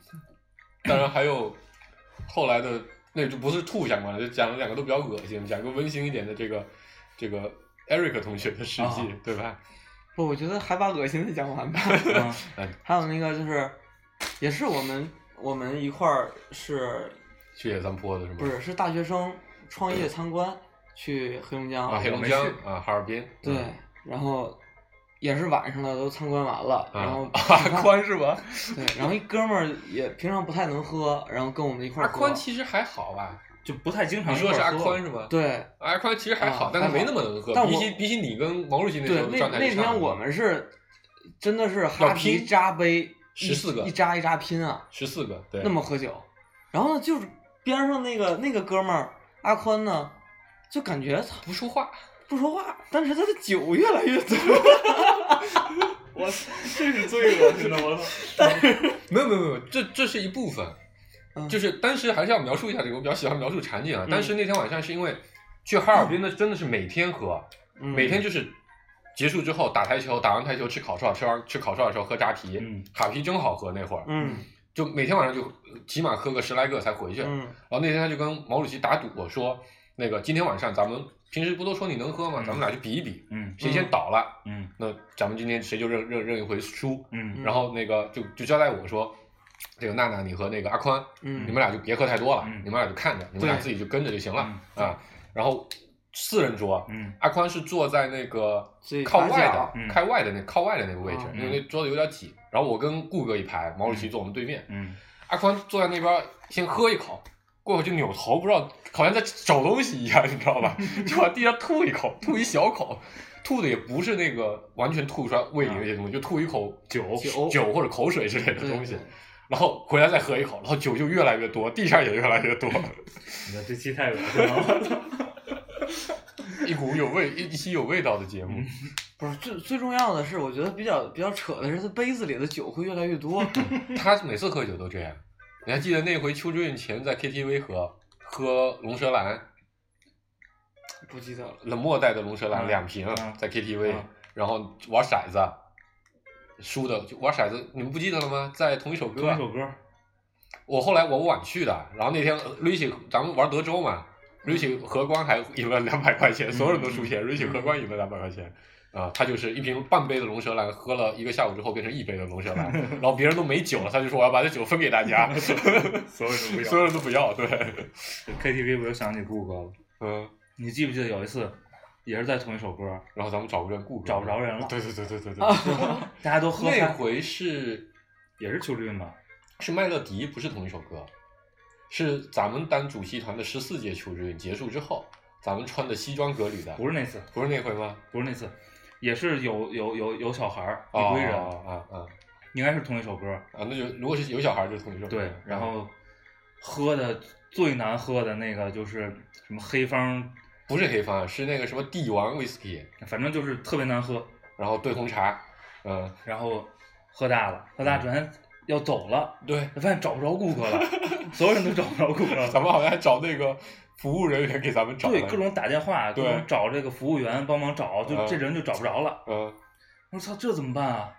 Speaker 3: 当然还有后来的，那就不是吐相关的，就讲了两个都比较恶心，讲个温馨一点的这个这个 Eric 同学的事迹，
Speaker 1: 啊
Speaker 3: 对吧？
Speaker 2: 不，我觉得还把恶心的讲完吧。
Speaker 1: 嗯
Speaker 2: 还有那个就是，也是我们我们一块儿是
Speaker 3: 去野三坡的是吗？
Speaker 2: 不是是大学生创业参观去黑龙江
Speaker 3: 啊，黑龙江啊，哈尔滨。
Speaker 2: 对，然后也是晚上了，都参观完了，然后
Speaker 3: 啊，阿宽是吧？
Speaker 2: 对，然后一哥们儿也平常不太能喝，然后跟我们一块儿喝。
Speaker 3: 宽其实还好吧？
Speaker 1: 就不太经常
Speaker 3: 你说的是阿宽是吧？
Speaker 2: 对
Speaker 3: 阿宽其实还好，
Speaker 2: 啊
Speaker 3: 但他没那么能喝。
Speaker 2: 但我
Speaker 3: 比起比起你跟毛主席那时
Speaker 2: 对，
Speaker 3: 候
Speaker 2: 那
Speaker 3: 状态就差
Speaker 2: 那天我们是真的是哈啤扎杯，一
Speaker 3: 14个
Speaker 2: 一扎一扎拼啊，
Speaker 3: 十四个，对，
Speaker 2: 那么喝酒。然后呢，就是边上那个那个哥们儿阿宽呢，就感觉操
Speaker 3: 不说话。
Speaker 2: 不说话，但是他的酒越来越多。
Speaker 1: 我这是最恶心的，我操！
Speaker 3: 没有没有没有，这这是一部分，
Speaker 2: 嗯。
Speaker 3: 就是当时还是要描述一下这个，我比较喜欢描述场景啊。
Speaker 2: 嗯。
Speaker 3: 但是那天晚上是因为去哈尔滨的真的是每天喝，
Speaker 2: 嗯。
Speaker 3: 每天就是结束之后打台球，打完台球吃烤串，吃完吃烤串的时候喝扎啤，
Speaker 1: 嗯。
Speaker 3: 哈啤真好喝那会儿，
Speaker 2: 嗯。
Speaker 3: 就每天晚上就起码喝个十来个才回去。
Speaker 2: 嗯。
Speaker 3: 然后那天他就跟毛主席打赌说，那个今天晚上咱们平时不都说你能喝吗？
Speaker 1: 嗯。
Speaker 3: 咱们俩去比一比，
Speaker 1: 嗯
Speaker 3: 谁先倒了，
Speaker 1: 嗯。
Speaker 3: 那咱们今天谁就认认认一回输。
Speaker 1: 嗯。
Speaker 3: 然后那个就就交代我说，这个娜娜你和那个阿宽，
Speaker 2: 嗯，
Speaker 3: 你们俩就别喝太多了，
Speaker 1: 嗯
Speaker 3: 你们俩就看着，你们俩自己就跟着就行了、
Speaker 1: 嗯
Speaker 3: 啊。然后四人桌，
Speaker 1: 嗯
Speaker 3: 阿宽是坐在那个靠外的、
Speaker 1: 嗯
Speaker 3: 靠外的那靠外的那个位置，
Speaker 2: 嗯
Speaker 3: 因为那桌子有点挤。然后我跟顾哥一排，毛主席坐我们对面，
Speaker 1: 嗯
Speaker 3: 阿宽坐在那边先喝一口，过会儿就扭头，不知道好像在找东西一样，你知道吧？就往地上吐一口，吐一小口。吐的也不是那个完全吐出来胃里那些东西，就吐一口
Speaker 1: 酒
Speaker 2: 酒
Speaker 3: 酒或者口水之类的东西，然后回来再喝一口，然后酒就越来越多，地上也越来越多，
Speaker 1: 你看这期太恶心了，我操！
Speaker 3: 一股有味一一期有味道的节目。
Speaker 2: 不是最最重要的是，我觉得比较比较扯的是，他杯子里的酒会越来越多。
Speaker 3: 他每次喝酒都这样。你还记得那回邱志运前在 KTV 喝喝龙舌兰，
Speaker 2: 不记得了。
Speaker 3: 冷漠带的龙舌兰
Speaker 1: 嗯
Speaker 3: 两瓶
Speaker 1: 嗯
Speaker 3: 在 KTV，
Speaker 1: 嗯
Speaker 3: 然后玩骰子，输的就玩骰子，你们不记得了吗？在同一首歌
Speaker 1: 同一。首歌，
Speaker 3: 我后来我晚去的，然后那天 Rich 咱们玩德州嘛，Rich 荷官还赢了两百块钱，所有人都输钱，Rich 荷官赢了两百块钱。啊，他就是一瓶半杯的龙舌兰，喝了一个下午之后变成一杯的龙舌兰，然后别人都没酒了，他就说我要把这酒分给大家，
Speaker 1: 所有人都不要
Speaker 3: 所有人都不要，对
Speaker 1: ，KTV 我又想起顾哥了，
Speaker 3: 嗯，
Speaker 1: 你记不记得有一次，也是在同一首歌，
Speaker 3: 然后咱们找不着顾客，
Speaker 1: 找不着人了
Speaker 3: 对对对对对对，
Speaker 1: 大家都喝
Speaker 3: 那，回是
Speaker 1: 也是邱志运吧？
Speaker 3: 是麦乐迪，不是同一首歌，是咱们当主席团的十四届秋之运结束之后，咱们穿的西装革履的，
Speaker 1: 不是那次，
Speaker 3: 不是那回吗？
Speaker 1: 不是那次，也是有有有有小孩一堆人，
Speaker 3: 啊啊
Speaker 1: 应该是同一首歌。
Speaker 3: 啊！那就如果是有小孩就是同一首歌，
Speaker 1: 对，然后喝的最难喝的那个就是什么黑方，
Speaker 3: 不是黑方，是那个什么帝王 whisky，
Speaker 1: 反正就是特别难喝。
Speaker 3: 然后兑红茶，嗯，
Speaker 1: 然后喝大了，喝大转天要走了，
Speaker 3: 对，
Speaker 1: 发现找不着顾客了，所有人都找不着顾客了。
Speaker 3: 咱们好像还找那个服务人员给咱们找
Speaker 1: 对，各种打电话，各
Speaker 3: 对
Speaker 1: 种找这个服务员帮忙找，就
Speaker 3: 嗯。
Speaker 1: 这人就找不着了。
Speaker 3: 嗯，
Speaker 1: 我说操，这怎么办啊？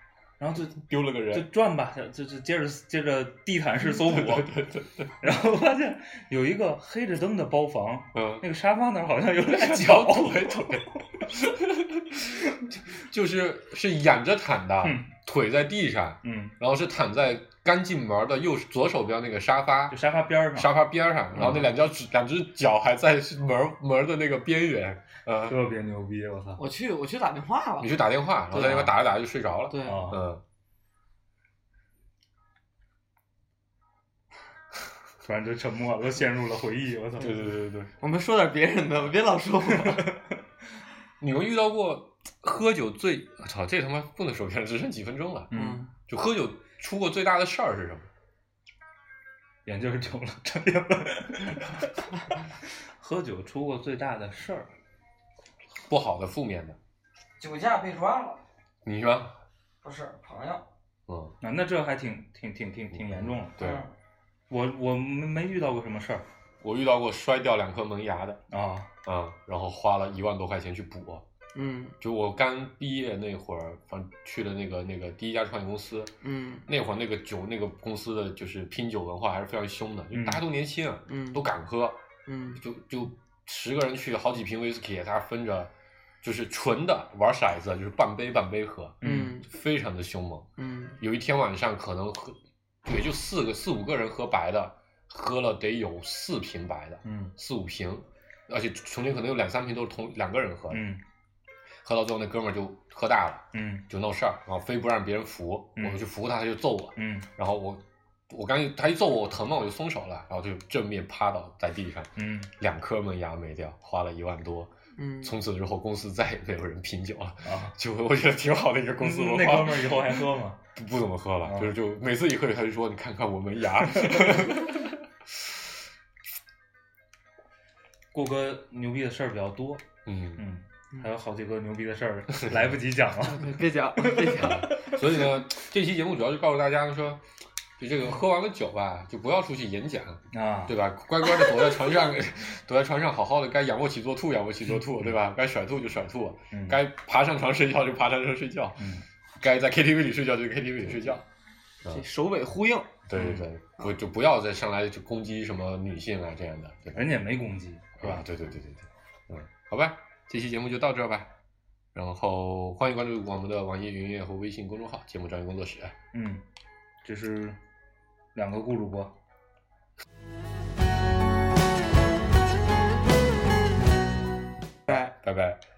Speaker 1: 然后就就
Speaker 3: 丢了个人，就
Speaker 1: 转吧，就就接着接着地毯式搜捕，
Speaker 3: 对对对对，
Speaker 1: 然后发现有一个黑着灯的包房，
Speaker 3: 嗯，
Speaker 1: 那个沙发那儿好像有俩
Speaker 3: 脚
Speaker 1: 脚，
Speaker 3: 腿腿，就是是掩着躺的
Speaker 1: 嗯，
Speaker 3: 腿在地上，
Speaker 1: 嗯，
Speaker 3: 然后是躺在刚进门的右左手边那个沙发
Speaker 1: 就沙发边儿上，
Speaker 3: 沙发边上，然后那两脚趾两只脚还在门门的那个边缘，嗯，
Speaker 1: 特别牛逼，我操！
Speaker 2: 我去我去打电话了
Speaker 3: 你。去打电话，然后在那边打着打着就睡着了，
Speaker 2: 对，
Speaker 1: 啊，
Speaker 3: 嗯，
Speaker 1: 突然就沉默了，都陷入了回忆，我操！
Speaker 3: 对对对对对。
Speaker 2: 我们说点别人的，别老说我。
Speaker 3: 你们遇到过喝酒最，我操，这他妈不能说别人，只剩几分钟了。
Speaker 1: 嗯，
Speaker 3: 就喝酒出过最大的事儿是什么？
Speaker 1: 眼镜儿丢了，差点问。喝酒出过最大的事儿，
Speaker 3: 不好的、负面的。
Speaker 2: 酒驾被抓了，
Speaker 3: 你说？
Speaker 2: 不是朋友。
Speaker 3: 嗯，
Speaker 1: 啊，那这还挺挺挺挺挺严重的。
Speaker 3: 对，
Speaker 1: 我我没没遇到过什么事儿。
Speaker 3: 我遇到过摔掉两颗门牙的，
Speaker 1: 啊，
Speaker 3: 啊、然后花了一万多块钱去补。
Speaker 2: 嗯。
Speaker 3: 就我刚毕业那会儿，反正去了那个那个第一家创业公司，
Speaker 2: 嗯。
Speaker 3: 那会儿那个酒那个公司的就是拼酒文化还是非常凶的，就
Speaker 1: 嗯。
Speaker 3: 大家都年轻，
Speaker 2: 嗯。
Speaker 3: 都敢喝，
Speaker 2: 嗯。
Speaker 3: 就就十个人去，好几瓶威士忌，大家分着，就是纯的玩骰子，就是半杯半杯喝，
Speaker 2: 嗯
Speaker 3: 非常的凶猛。
Speaker 2: 嗯
Speaker 3: 有一天晚上可能喝，也就四个四五个人喝白的，喝了得有四瓶白的，
Speaker 1: 嗯
Speaker 3: 四五瓶，而且中间可能有两三瓶都是同两个人喝的，
Speaker 1: 嗯
Speaker 3: 喝到最后那哥们儿就喝大了，
Speaker 1: 嗯
Speaker 3: 就闹事儿，然后非不让别人扶，
Speaker 1: 嗯
Speaker 3: 我去扶他，他就揍我，
Speaker 1: 嗯
Speaker 3: 然后我我刚一他一揍我，我疼嘛，我就松手了，然后就正面趴倒在地上，
Speaker 1: 嗯
Speaker 3: 两颗门牙没掉，花了一万多。
Speaker 2: 嗯，
Speaker 3: 从此之后，公司再也没有人品酒了，
Speaker 1: 啊，
Speaker 3: 就我觉得挺好的一个公司文化。
Speaker 1: 那哥们儿以后还喝吗？
Speaker 3: 不不怎么喝了，
Speaker 1: 啊
Speaker 3: 就是就每次一喝酒他就说：“你看看我门牙。
Speaker 1: 过哥牛逼的事儿比较多，”
Speaker 3: 嗯，
Speaker 1: 嗯，还有好几个牛逼的事儿来不及讲了。
Speaker 2: 别讲别讲，
Speaker 3: 所以呢，这期节目主要是告诉大家说，就这个喝完了酒吧，就不要出去演讲，
Speaker 1: 啊，
Speaker 3: 对吧？乖乖的躲在床上，躲在床上好好的，该仰卧起坐吐仰卧起坐吐，对吧？该甩吐就甩吐，
Speaker 1: 嗯
Speaker 3: 该爬上床睡觉就爬上床睡觉，
Speaker 1: 嗯
Speaker 3: 该在 KTV 里睡觉就 KTV 里睡觉。
Speaker 2: 这首尾呼应。
Speaker 3: 对对对，不就不要再上来就攻击什么女性啊这样的？
Speaker 1: 人家没攻击，是吧？
Speaker 3: 对对对对对，嗯，好吧，这期节目就到这儿吧。然后欢迎关注我们的网易云音乐和微信公众号“节目专业工作室
Speaker 1: 嗯，就是两个顾主播。
Speaker 2: 拜。”，
Speaker 3: 拜拜。
Speaker 4: 听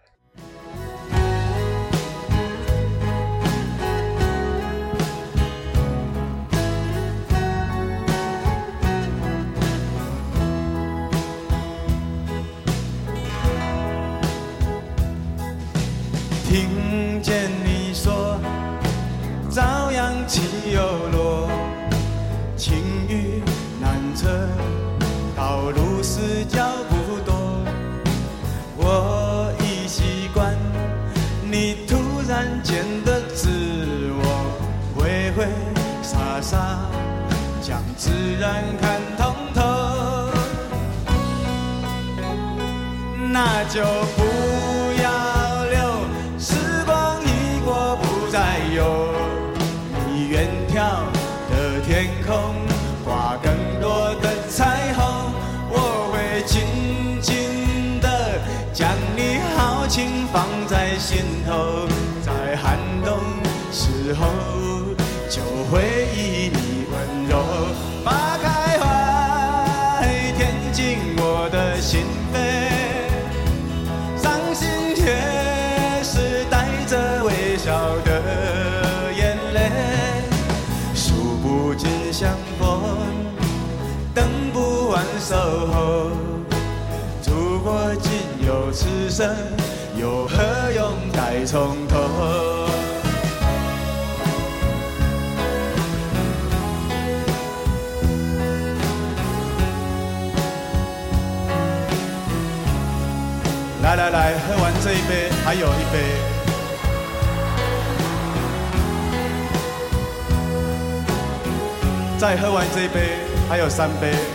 Speaker 4: 那就不要留，时光一过不再有。你远眺的天空，挂更多的彩虹，我会紧紧的将你豪情放在心头，在寒冬时候就会守候。如果仅有此生，又何用再从头？来来来，喝完这一杯，还有一杯。再喝完这一杯，还有三杯。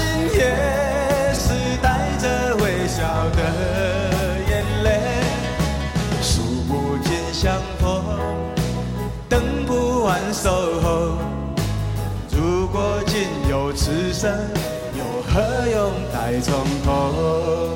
Speaker 4: 心也是带着微笑的眼泪，数不尽相逢，等不完守候。如果仅有此生，又何用再从头？